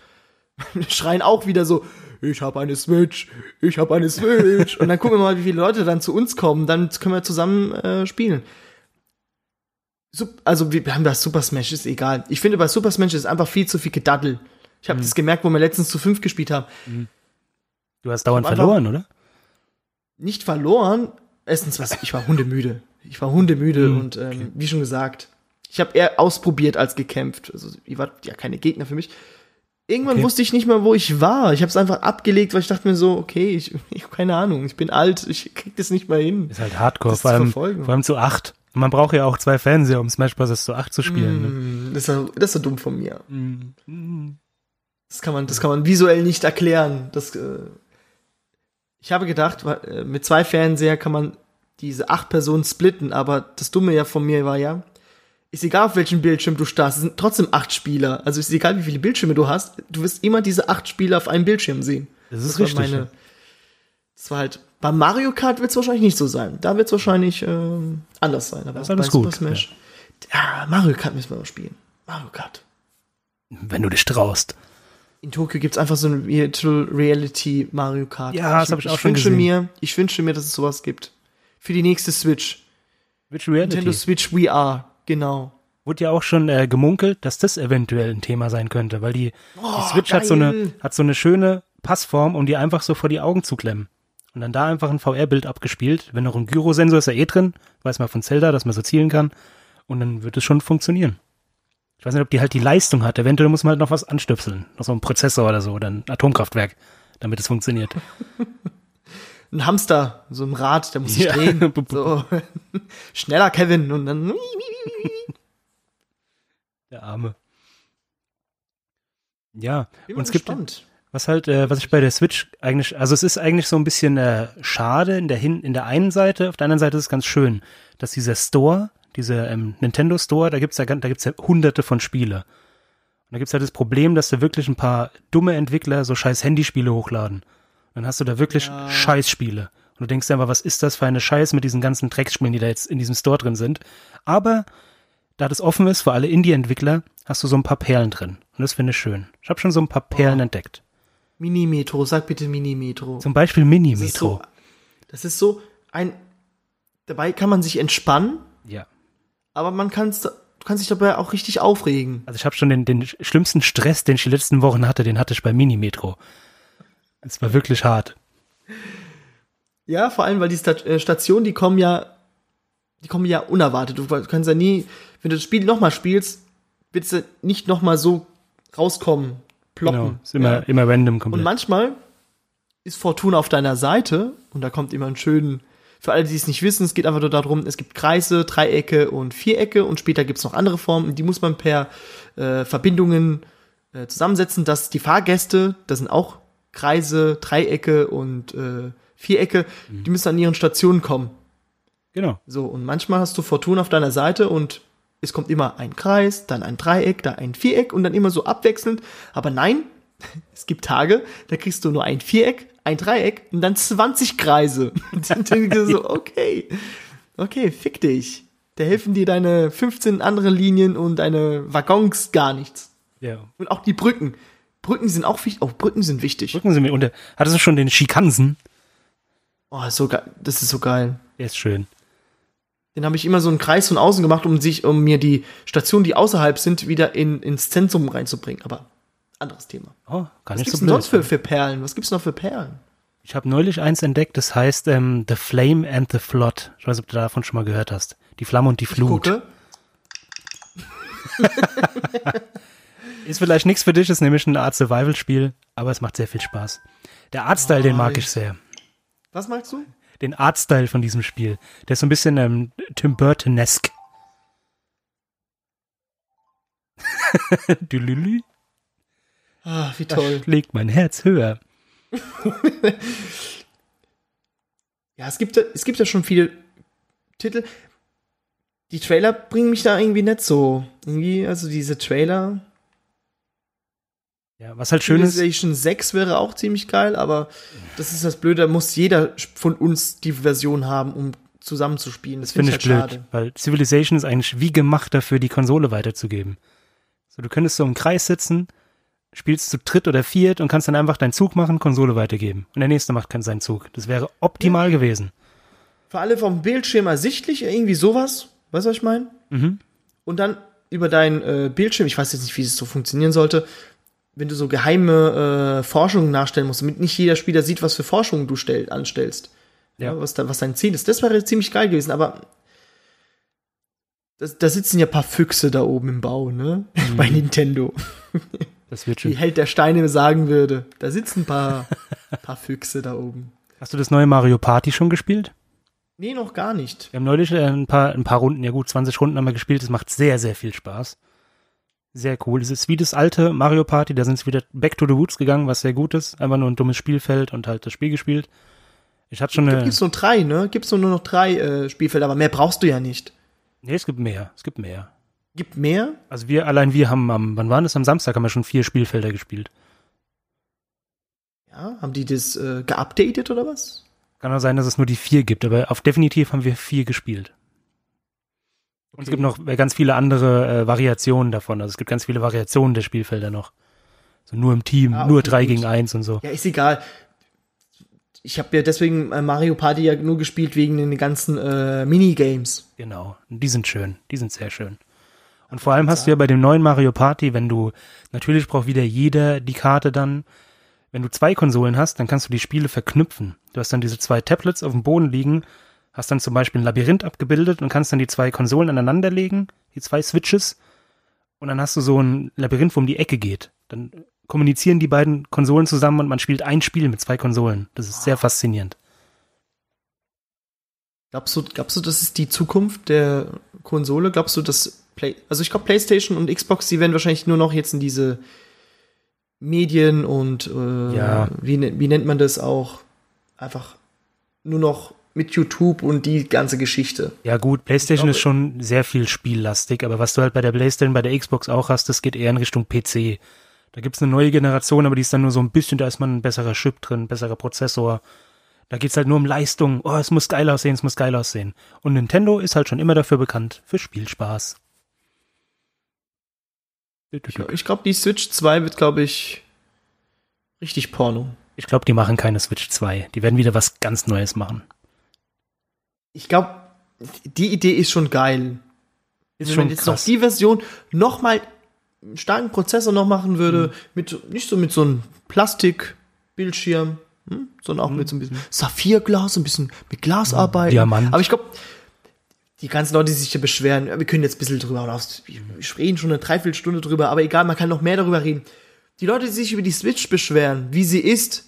[LAUGHS] schreien auch wieder so, ich habe eine Switch, ich habe eine Switch. und dann gucken wir mal, wie viele Leute dann zu uns kommen. Dann können wir zusammen äh, spielen. Sup also wir haben das Super Smash, ist egal. Ich finde, bei Super Smash ist einfach viel zu viel Gedaddel. Ich habe Mhm. das gemerkt, wo wir letztens zu fünf gespielt haben. Du hast dauernd verloren, oder? Nicht verloren. Erstens, was, ich war hundemüde. Ich war hundemüde Mhm, und ähm, wie schon gesagt, ich habe eher ausprobiert als gekämpft. Also ihr wart ja keine Gegner für mich. Irgendwann Okay. wusste ich nicht mehr, wo ich war. Ich habe es einfach abgelegt, weil ich dachte mir so, okay, ich, [LAUGHS] ich habe keine Ahnung, ich bin alt, ich krieg das nicht mehr hin. Ist halt Hardcore, vor allem, vor allem zu acht. Und man braucht ja auch zwei Fernseher, um Smash Bros. zu acht zu spielen. Ne? Mm, das, ist ja, das ist so dumm von mir. Mm. Das kann man, das kann man visuell nicht erklären. Das, äh, ich habe gedacht, äh, mit zwei Fernseher kann man diese acht Personen splitten, aber das Dumme ja von mir war ja, ist egal auf welchem Bildschirm du startest, es sind trotzdem acht Spieler. Also ist egal, wie viele Bildschirme du hast, du wirst immer diese acht Spieler auf einem Bildschirm sehen. Das ist war richtig. meine- Das war halt, bei Mario Kart wird es wahrscheinlich nicht so sein. Da wird es wahrscheinlich ähm, anders sein. Aber Das ist alles bei Super gut, Smash, ja. Mario Kart müssen wir mal spielen. Mario Kart. Wenn du dich traust. In Tokio gibt's einfach so ein Virtual Reality Mario Kart. Ja, das hab ich auch schon wünsche gesehen. mir, ich wünsche mir, dass es sowas gibt. Für die nächste Switch. Virtual Reality. Nintendo Switch VR, genau. Wurde ja auch schon äh, gemunkelt, dass das eventuell ein Thema sein könnte, weil die, die Oh, Switch hat so, eine, hat so eine schöne Passform, um die einfach so vor die Augen zu klemmen. Und dann da einfach ein VR-Bild abgespielt. Wenn noch ein Gyrosensor ist ja eh drin, weiß man von Zelda, dass man so zielen kann. Und dann wird es schon funktionieren. Ich weiß nicht, ob die halt die Leistung hat. Eventuell muss man halt noch was anstöpseln. Noch so ein Prozessor oder so oder ein Atomkraftwerk, damit es funktioniert. [LAUGHS] Ein Hamster, so ein Rad, der muss sich Ja. drehen. [LAUGHS] So. [LAUGHS] Schneller, Kevin. Und dann. [LAUGHS] Der Arme. Ja, und es gibt, gespannt. Was halt, äh, was ich bei der Switch eigentlich, also es ist eigentlich so ein bisschen äh, schade in der hin, in der einen Seite, auf der anderen Seite ist es ganz schön, dass dieser Store, dieser ähm, Nintendo Store, da gibt's ja, da gibt's ja hunderte von Spiele. Und da gibt's halt das Problem, dass da wirklich ein paar dumme Entwickler so scheiß Handyspiele hochladen. Dann hast du da wirklich Ja. Scheißspiele. Und du denkst dir einfach, was ist das für eine Scheiß mit diesen ganzen Drecksspielen, die da jetzt in diesem Store drin sind. Aber da das offen ist für alle Indie-Entwickler, hast du so ein paar Perlen drin. Und das finde ich schön. Ich habe schon so ein paar Perlen entdeckt. Mini-Metro, sag bitte Mini-Metro. Zum Beispiel Das Mini-Metro. so, das ist so ein. Dabei kann man sich entspannen, Ja. aber man kann's, du kannst dich dabei auch richtig aufregen. Also ich habe schon den, den schlimmsten Stress, den ich die letzten Wochen hatte, den hatte ich bei Mini-Metro. Es war wirklich hart. Ja, vor allem, weil die äh, Stationen, die kommen ja, die kommen ja unerwartet. Du kannst ja nie, wenn du das Spiel nochmal spielst, wird es ja nicht nochmal so rauskommen, ploppen. Genau. Ist immer, ja. immer random Und komplett. manchmal ist Fortuna auf deiner Seite und da kommt immer ein schönen, für alle, die es nicht wissen, es geht einfach nur darum, es gibt Kreise, Dreiecke und Vierecke und später gibt es noch andere Formen, die muss man per äh, Verbindungen äh, zusammensetzen, dass die Fahrgäste, das sind auch Kreise, Dreiecke und äh, Vierecke, die müssen an ihren Stationen kommen. Genau. So, und manchmal hast du Fortuna auf deiner Seite und es kommt immer ein Kreis, dann ein Dreieck, dann ein Viereck und dann immer so abwechselnd. Aber nein, [LAUGHS] es gibt Tage, da kriegst du nur ein Viereck, ein Dreieck und dann 20 Kreise. [LAUGHS] Und dann denke ich so, [LAUGHS] okay, okay, fick dich. Da helfen dir deine 15 andere Linien und deine Waggons gar nichts. Ja. Und auch die Brücken. Brücken sind auch wichtig. Auch Brücken sind wichtig. Drücken Sie mir unter. Hattest du schon den Schikansen? Oh, so geil. Das ist so geil. Der ist schön. Den habe ich immer so einen Kreis von außen gemacht, um sich, um mir die Stationen, die außerhalb sind, wieder in, ins Zentrum reinzubringen. Aber anderes Thema. Oh, gar Was nicht gibt's so blöd. sonst für, für Perlen? Was gibt's noch für Perlen? Ich habe neulich eins entdeckt, das heißt ähm, The Flame and the Flood. Ich weiß nicht, ob du davon schon mal gehört hast. Die Flamme und die Flut. Gucke. [LAUGHS] Ist vielleicht nichts für dich, ist nämlich eine Art Survival-Spiel, aber es macht sehr viel Spaß. Der Artstyle, den mag ich- sehr. Was magst du? Den Artstyle von diesem Spiel. Der ist so ein bisschen ähm, Tim Burton-esque. [LAUGHS] Dülülü, Ah, wie toll. schlägt mein Herz höher. [LAUGHS] Ja, es gibt, ja- es gibt ja schon viele Titel. Die Trailer bringen mich da irgendwie nicht so. Irgendwie, also diese Trailer. Ja, was halt schön ist, Civilization 6 wäre auch ziemlich geil, aber das ist das Blöde, da muss jeder von uns die Version haben, um zusammenzuspielen. Das, Das finde ich halt blöd, schade. weil Civilization ist eigentlich wie gemacht dafür, die Konsole weiterzugeben. So, du könntest so im Kreis sitzen, spielst zu dritt oder viert und kannst dann einfach deinen Zug machen, Konsole weitergeben. Und der nächste macht keinen seinen Zug. Das wäre optimal gewesen. Für alle vom Bildschirm ersichtlich, irgendwie sowas. Weißt du, was ich meine? Mhm. Und dann über deinen äh, Bildschirm, ich weiß jetzt nicht, wie es so funktionieren sollte, wenn du so geheime äh, Forschungen nachstellen musst, damit nicht jeder Spieler sieht, was für Forschungen du stell, anstellst. Ja. Ja. was, da, was dein Ziel ist. Das wäre ziemlich geil gewesen, aber das, da sitzen ja ein paar Füchse da oben im Bau, ne? Bei Nintendo. Das wird Wie schon. Held der Steine sagen würde. Da sitzen ein paar, paar Füchse da oben. Hast du das neue Mario Party schon gespielt? Nee, noch gar nicht. Wir haben neulich äh, ein paar, ein paar Runden, ja gut, 20 Runden haben wir gespielt. Es macht sehr, sehr viel Spaß. Sehr cool. Es ist wie das alte Mario Party, da sind sie wieder back to the roots gegangen, was sehr gut ist. Einfach nur ein dummes Spielfeld und halt das Spiel gespielt. Ich hatte schon Gibt eine. gibt's nur drei, ne? Gibt's nur noch drei äh, Spielfelder, aber mehr brauchst du ja nicht. Nee, es gibt mehr. Es gibt mehr. Gibt mehr? Also wir, allein wir haben am, wann waren das? Am Samstag haben wir schon vier Spielfelder gespielt. Ja, haben die das äh, geupdatet oder was? Kann auch sein, dass es nur die vier gibt, aber auf definitiv haben wir vier gespielt. Und es Okay. gibt noch äh, ganz viele andere äh, Variationen davon. Also es gibt ganz viele Variationen der Spielfelder noch. So nur im Team, Ah, nur okay, drei gut. gegen eins und so. Ja, ist egal. Ich habe ja deswegen äh, Mario Party ja nur gespielt wegen den ganzen äh, Minigames. Genau. Die sind schön. Die sind sehr schön. Und vor allem hast du ja bei dem neuen Mario Party, wenn du, natürlich braucht wieder jeder die Karte dann. Wenn du zwei Konsolen hast, dann kannst du die Spiele verknüpfen. Du hast dann diese zwei Tablets auf dem Boden liegen, hast dann zum Beispiel ein Labyrinth abgebildet und kannst dann die zwei Konsolen aneinander legen, die zwei Switches, und dann hast du so ein Labyrinth, wo um die Ecke geht. Dann kommunizieren die beiden Konsolen zusammen und man spielt ein Spiel mit zwei Konsolen. Das ist sehr faszinierend. Glaubst du, glaubst du, das ist die Zukunft der Konsole? Glaubst du, dass Play also ich glaube PlayStation und Xbox, die werden wahrscheinlich nur noch jetzt in diese Medien und äh, Ja. wie, ne- wie nennt man das auch einfach nur noch mit YouTube und die ganze Geschichte. Ja gut, PlayStation Ich ist schon sehr viel spiellastig, aber was du halt bei der PlayStation, bei der Xbox auch hast, das geht eher in Richtung PC. Da gibt's eine neue Generation, aber die ist dann nur so ein bisschen, da ist man ein besserer Chip drin, ein besserer Prozessor. Da geht's halt nur um Leistung. Oh, es muss geil aussehen, es muss geil aussehen. Und Nintendo ist halt schon immer dafür bekannt, für Spielspaß. Ich glaube, die Switch 2 wird, glaube ich, richtig Porno. Ich glaube, die machen keine Switch 2. Die werden wieder was ganz Neues machen. Ich glaube, die Idee ist schon geil. Ist Wenn schon man jetzt krass. noch die Version noch mal einen starken Prozessor noch machen würde, Mhm. mit nicht so mit so einem Plastikbildschirm, hm, sondern auch mit so ein bisschen Saphirglas, ein bisschen mit Glasarbeit. Mhm. Diamant. Aber ich glaube, die ganzen Leute, die sich hier beschweren, wir können jetzt ein bisschen drüber raus, wir reden schon eine Dreiviertelstunde drüber, aber egal, man kann noch mehr darüber reden. Die Leute, die sich über die Switch beschweren, wie sie ist,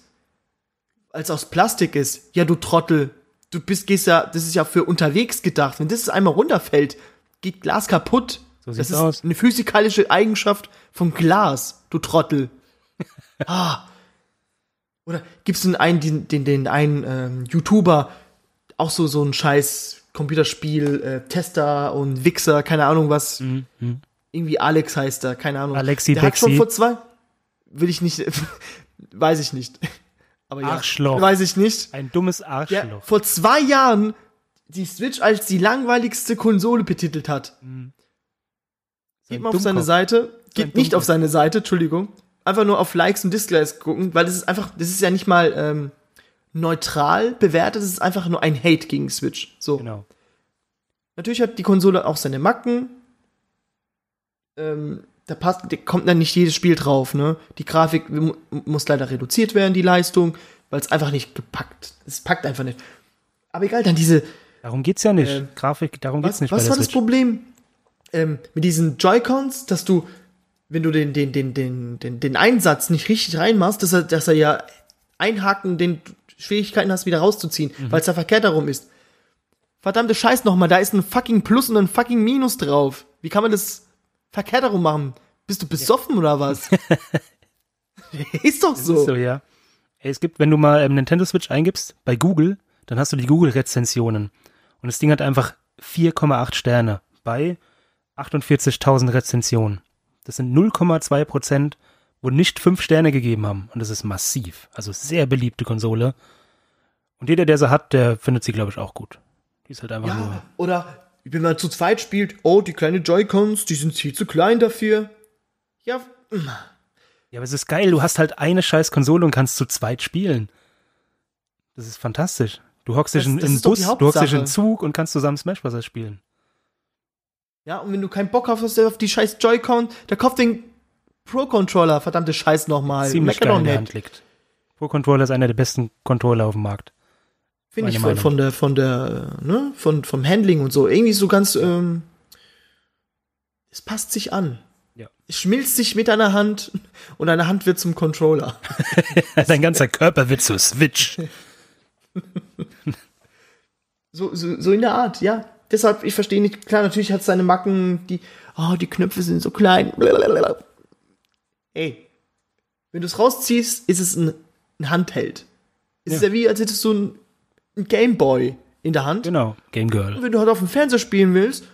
als aus Plastik ist, ja, du Trottel, du bist, gehst ja, das ist ja für unterwegs gedacht. Wenn das einmal runterfällt, geht Glas kaputt. So das ist aus. eine physikalische Eigenschaft von Glas, du Trottel. [LAUGHS] ah. Oder gibt's denn einen, den, den, den einen ähm, YouTuber, auch so, so ein scheiß Computerspiel, äh, Tester und Wichser, keine Ahnung was. Mhm. mhm. Irgendwie Alex heißt er, keine Ahnung. Alexi Der hat schon Bexi. vor zwei, will ich nicht, [LAUGHS] weiß ich nicht. Aber ja, Arschloch. weiß ich nicht. Ein dummes Der Arschloch. vor zwei Jahren die Switch als die langweiligste Konsole betitelt hat. So ein Geht mal auf seine. Seite. Geht nicht auf Dummkopf. seine Seite, Entschuldigung. Einfach nur auf Likes und Dislikes gucken, weil das ist einfach, das ist ja nicht mal ähm, neutral bewertet, das ist einfach nur ein Hate gegen Switch. So. Genau. Natürlich hat die Konsole auch seine Macken. Ähm, da passt, da kommt dann nicht jedes Spiel drauf, ne? Die Grafik mu muss leider reduziert werden, die Leistung, weil es einfach nicht gepackt. Es packt einfach nicht. Aber egal, dann diese, Darum geht's ja nicht. Ähm, Grafik, darum geht's was, nicht was war das Switch. Problem ähm, mit diesen Joy-Cons, dass du, wenn du den, den, den, den, den, den Einsatz nicht richtig reinmachst, dass er, dass er ja einhaken, den Schwierigkeiten hast, wieder rauszuziehen, Mhm. weil es da verkehrt darum ist. Verdammte Scheiß nochmal, da ist ein fucking Plus und ein fucking Minus drauf. Wie kann man das verkehrt darum machen? Bist du besoffen oder was? [LAUGHS] [LAUGHS] ist doch so. Ist so, ja. Es gibt, wenn du mal ähm, Nintendo Switch eingibst bei Google, dann hast du die Google-Rezensionen. Und das Ding hat einfach 4,8 Sterne bei 48.000 Rezensionen. Das sind 0,2 Prozent, wo nicht 5 Sterne gegeben haben. Und das ist massiv. Also sehr beliebte Konsole. Und jeder, der sie hat, der findet sie, glaube ich, auch gut. Die ist halt einfach nur. Ja, oder wenn man zu zweit spielt, oh, die kleine Joy-Cons, die sind viel zu klein dafür. Ja, mm. Ja, aber es ist geil. Du hast halt eine scheiß Konsole und kannst zu zweit spielen. Das ist fantastisch. Du hockst dich in doch Bus, du hockst dich in. Zug und kannst zusammen Smash Bros. spielen. Ja, und wenn du keinen Bock hast auf die scheiß Joy-Con, der kauft den Pro-Controller, verdammte Scheiß nochmal. Ziemlich geil in der. Hand liegt. Pro Controller ist einer der besten Controller auf dem Markt. Finde ich von, von der, von der, ne, von, vom Handling und so. Irgendwie so ganz, ähm, es passt sich an. Ja. Es schmilzt sich mit deiner Hand und deine Hand wird zum Controller. [LAUGHS] Dein ganzer Körper wird zur Switch. [LAUGHS] So, so, so in der Art, ja. Deshalb, ich verstehe nicht, klar, natürlich hat es seine Macken, die, oh, die Knöpfe sind so klein. Blablabla. Ey, wenn du es rausziehst, ist es ein, ein Handheld. Es ist Ja. ja wie, als hättest du ein, ein Gameboy in der Hand. Genau, Game Girl. Und wenn du halt auf dem Fernseher spielen willst,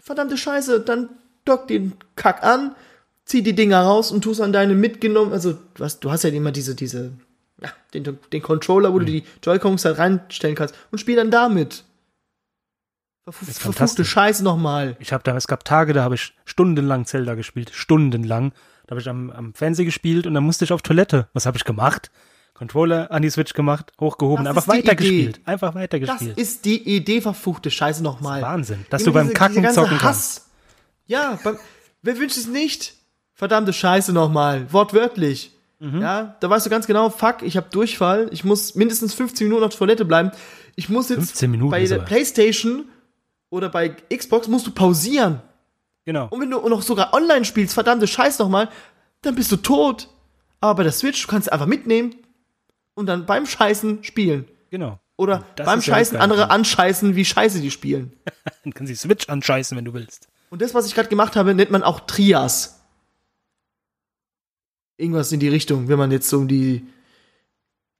verdammte Scheiße, dann dock den Kack an, zieh die Dinger raus und tust an deine mitgenommen, also was, du hast ja immer diese, diese, ja, den, den Controller, wo du die Joy-Cons halt reinstellen kannst und spiel dann damit. Verfu Ist verfluchte. Scheiße nochmal. Ich habe da, es gab Tage, da habe ich stundenlang Zelda gespielt. Stundenlang. Da habe ich am, am Fernseher gespielt und dann musste ich auf Toilette. Was habe ich gemacht? Controller an die Switch gemacht, hochgehoben, Das einfach weitergespielt. Einfach Das weitergespielt. ist die Idee, verfluchte Scheiße nochmal. Wahnsinn. Dass Immer du beim diese- Kacken diese zocken kannst. Hass. Ja, beim, wer wünscht es nicht? Verdammte Scheiße nochmal. Wortwörtlich. Mhm. Ja, da weißt du ganz genau, fuck, ich habe Durchfall. Ich muss mindestens 15 Minuten auf Toilette bleiben. Ich muss jetzt 15 Minuten bei der sogar. Playstation oder bei Xbox musst du pausieren. Genau. Und wenn du noch sogar online spielst, verdammte Scheiße nochmal, dann bist du tot. Aber bei der Switch, du kannst einfach mitnehmen und dann beim Scheißen spielen. Genau. Oder beim ja Scheißen Geile andere anscheißen, wie scheiße die spielen. [LAUGHS] Dann du die Switch anscheißen, wenn du willst. Und das, was ich gerade gemacht habe, nennt man auch Trias. Irgendwas in die Richtung, wenn man jetzt so um die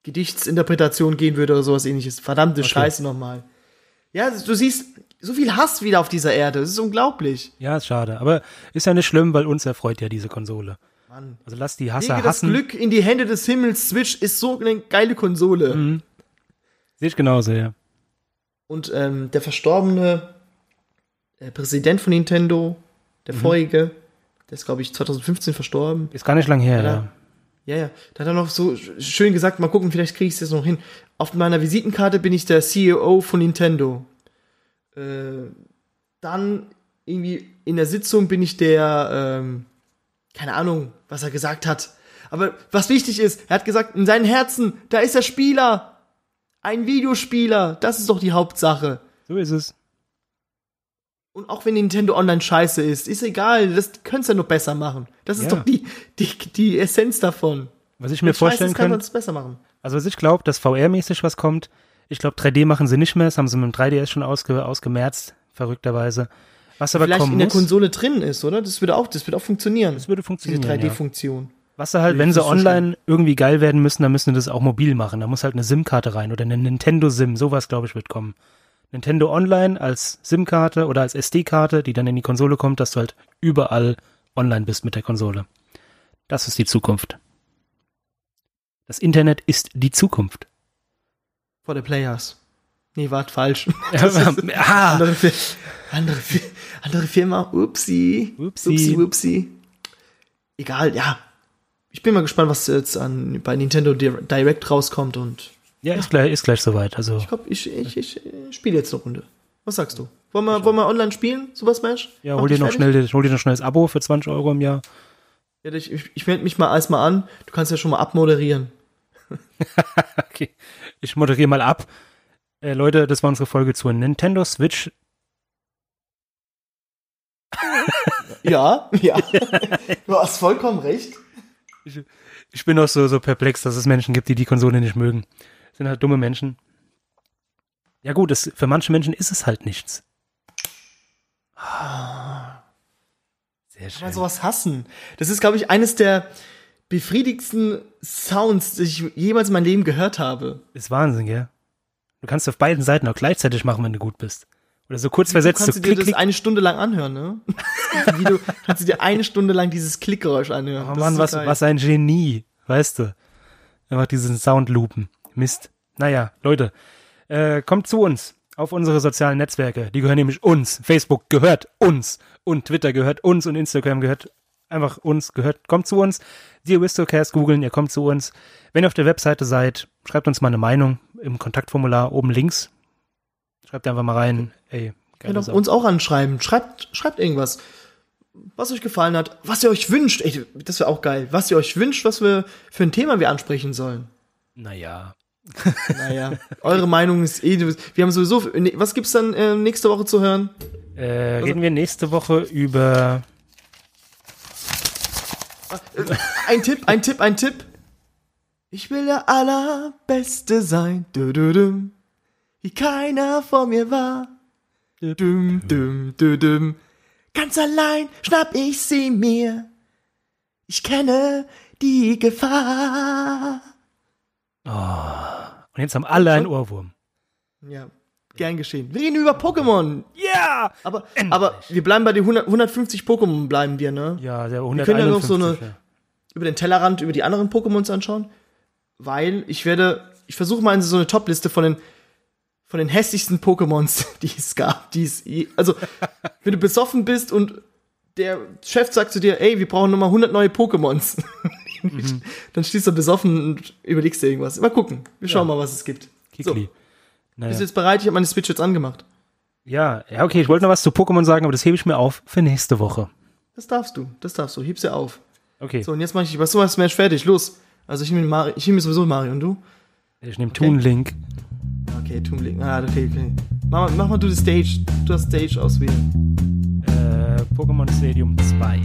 Gedichtsinterpretation gehen würde oder sowas ähnliches. Verdammte Okay. Scheiße nochmal. Ja, du siehst so viel Hass wieder auf dieser Erde. Das ist unglaublich. Ja, ist schade. Aber ist ja nicht schlimm, weil uns erfreut ja diese Konsole. Mann. Also lass die Hasser Lege das hassen. Glück in die Hände des Himmels. Switch ist so eine geile Konsole. Mhm. Sehe ich genauso, ja. Und ähm, der verstorbene äh, Präsident von Nintendo, der Mhm. vorige, der ist, glaube ich, 2015 verstorben. Ist gar nicht lang her, Ja. ja. Ja, ja. Da hat er noch so sch- schön gesagt, mal gucken, vielleicht kriege ich es jetzt noch hin. Auf meiner Visitenkarte bin ich der CEO von Nintendo. Äh, dann irgendwie in der Sitzung bin ich der, ähm, keine Ahnung, was er gesagt hat. Aber was wichtig ist, er hat gesagt, in seinen Herzen, da ist der Spieler. Ein Videospieler. Das ist doch die Hauptsache. So ist es. Und auch wenn Nintendo Online scheiße ist, ist egal, das können sie ja nur besser machen. Das ist Ja. doch die, die, die Essenz davon. Was ich mir Scheiße vorstellen kann könnte, es besser machen. also was ich glaube, dass VR-mäßig was kommt. Ich glaube, 3D machen sie nicht mehr. Das haben sie mit dem 3DS schon ausge, ausgemerzt, verrückterweise. Was aber Vielleicht kommen in der muss, Konsole drin ist, oder? Das würde auch, das würde auch funktionieren. das würde diese funktionieren. Ja. 3D-Funktion. Was sie halt, wenn sie das ist so online irgendwie geil werden müssen, dann müssen sie das auch mobil machen. Da muss halt eine SIM-Karte rein oder eine Nintendo-SIM, sowas glaube ich wird kommen. Nintendo Online als SIM-Karte oder als SD-Karte, die dann in die Konsole kommt, dass du halt überall online bist mit der Konsole. Das ist die Zukunft. Das Internet ist die Zukunft. For the players. Nee, wart falsch. [LAUGHS] [LAUGHS] ah, andere, Fir andere, Fir andere Firma. Upsi. Upsi. Upsi, upsi. Egal, ja. Ich bin mal gespannt, was jetzt an, bei Nintendo Dir- Direct rauskommt und ja, ist gleich, ist gleich soweit. Also, ich glaube, ich, ich, ich, äh, spiele jetzt eine Runde. Was sagst du? Wollen wir, wollen wir online spielen, Super Smash? ja, hol dir noch fertig? schnell, hol dir noch schnell das Abo für 20 Euro im Jahr. Ja, ich ich, ich melde mich mal erstmal an. Du kannst ja schon mal abmoderieren. [LAUGHS] Okay, ich moderiere mal ab. Äh, Leute, das war unsere Folge zur Nintendo Switch. [LAUGHS] Ja, ja. [LAUGHS] du hast vollkommen recht. Ich bin auch so, so perplex, dass es Menschen gibt, die die Konsole nicht mögen. Das sind halt dumme Menschen. Ja gut, es, für manche Menschen ist es halt nichts. Sehr Kann man schön. sowas hassen? Das ist, glaube ich, eines der befriedigsten Sounds, die ich jemals in meinem Leben gehört habe. Ist Wahnsinn, gell? Du kannst auf beiden Seiten auch gleichzeitig machen, wenn du gut bist. Oder so kurz Du versetzt, so kannst du dir klick, das klick. eine Stunde lang anhören, ne? [LAUGHS] Das Video kannst du dir eine Stunde lang dieses Klickgeräusch anhören. Oh Mann, so was, geil. was ein Genie, weißt du? Einfach diesen Soundloopen. Mist. Naja, Leute, äh, kommt zu uns auf unsere sozialen Netzwerke. Die gehören nämlich uns. Facebook gehört uns. Und Twitter gehört uns und Instagram gehört einfach uns, gehört. Kommt zu uns. Die Aristocast googeln, ihr kommt zu uns. Wenn ihr auf der Webseite seid, schreibt uns mal eine Meinung im Kontaktformular oben links. Schreibt einfach mal rein, ey, Könnt geile Sau. uns auch anschreiben. Schreibt, schreibt irgendwas. Was euch gefallen hat, was ihr euch wünscht. Ey, das wäre auch geil. Was ihr euch wünscht, was wir für ein Thema wir ansprechen sollen. Naja. Naja, eure Meinung ist eh. Wir haben sowieso. Was gibt's dann äh, nächste Woche zu hören? Äh, reden wir nächste Woche über Ein Tipp, ein Tipp, ein Tipp. Ich will der Allerbeste sein. Du, du, dum. Wie keiner vor mir war. Dum, dum, du, dum. Ganz allein schnapp ich sie mir. Ich kenne die Gefahr. Und jetzt haben alle einen Ohrwurm. Ja, gern geschehen. Wir reden über Pokémon. Ja! Aber, Endlich. aber wir bleiben bei den 100, 150 Pokémon bleiben wir, ne? Ja, der Wir können ja noch so 151. eine- ja. über den Tellerrand, über die anderen Pokémons anschauen, weil ich werde, ich versuche mal so eine Topliste von den von den hässlichsten Pokémons, [LAUGHS] die es gab, die es, also wenn du besoffen bist und der Chef sagt zu dir, ey, wir brauchen nochmal 100 neue Pokémons, [LAUGHS] dann stehst du besoffen und überlegst dir irgendwas. Mal gucken, wir schauen mal, was es gibt. So, Kikli. bist du Naja. jetzt bereit? Ich habe meine Switch jetzt angemacht. Ja, ja, okay, ich wollte noch was zu Pokémon sagen, aber das hebe ich mir auf für nächste Woche. Das darfst du, das darfst du, heb's ja auf. Okay, So, und jetzt mache ich was Super Smash fertig, los. Also ich nehme Mario, ich nehme sowieso Mario und du? ich nehme Toon Link. Okay, Tomb Raider. Ah, okay, okay. Mach, mal- mach mal du die Stage. Du hast Stage auswählen. Äh, Pokémon Stadium 2.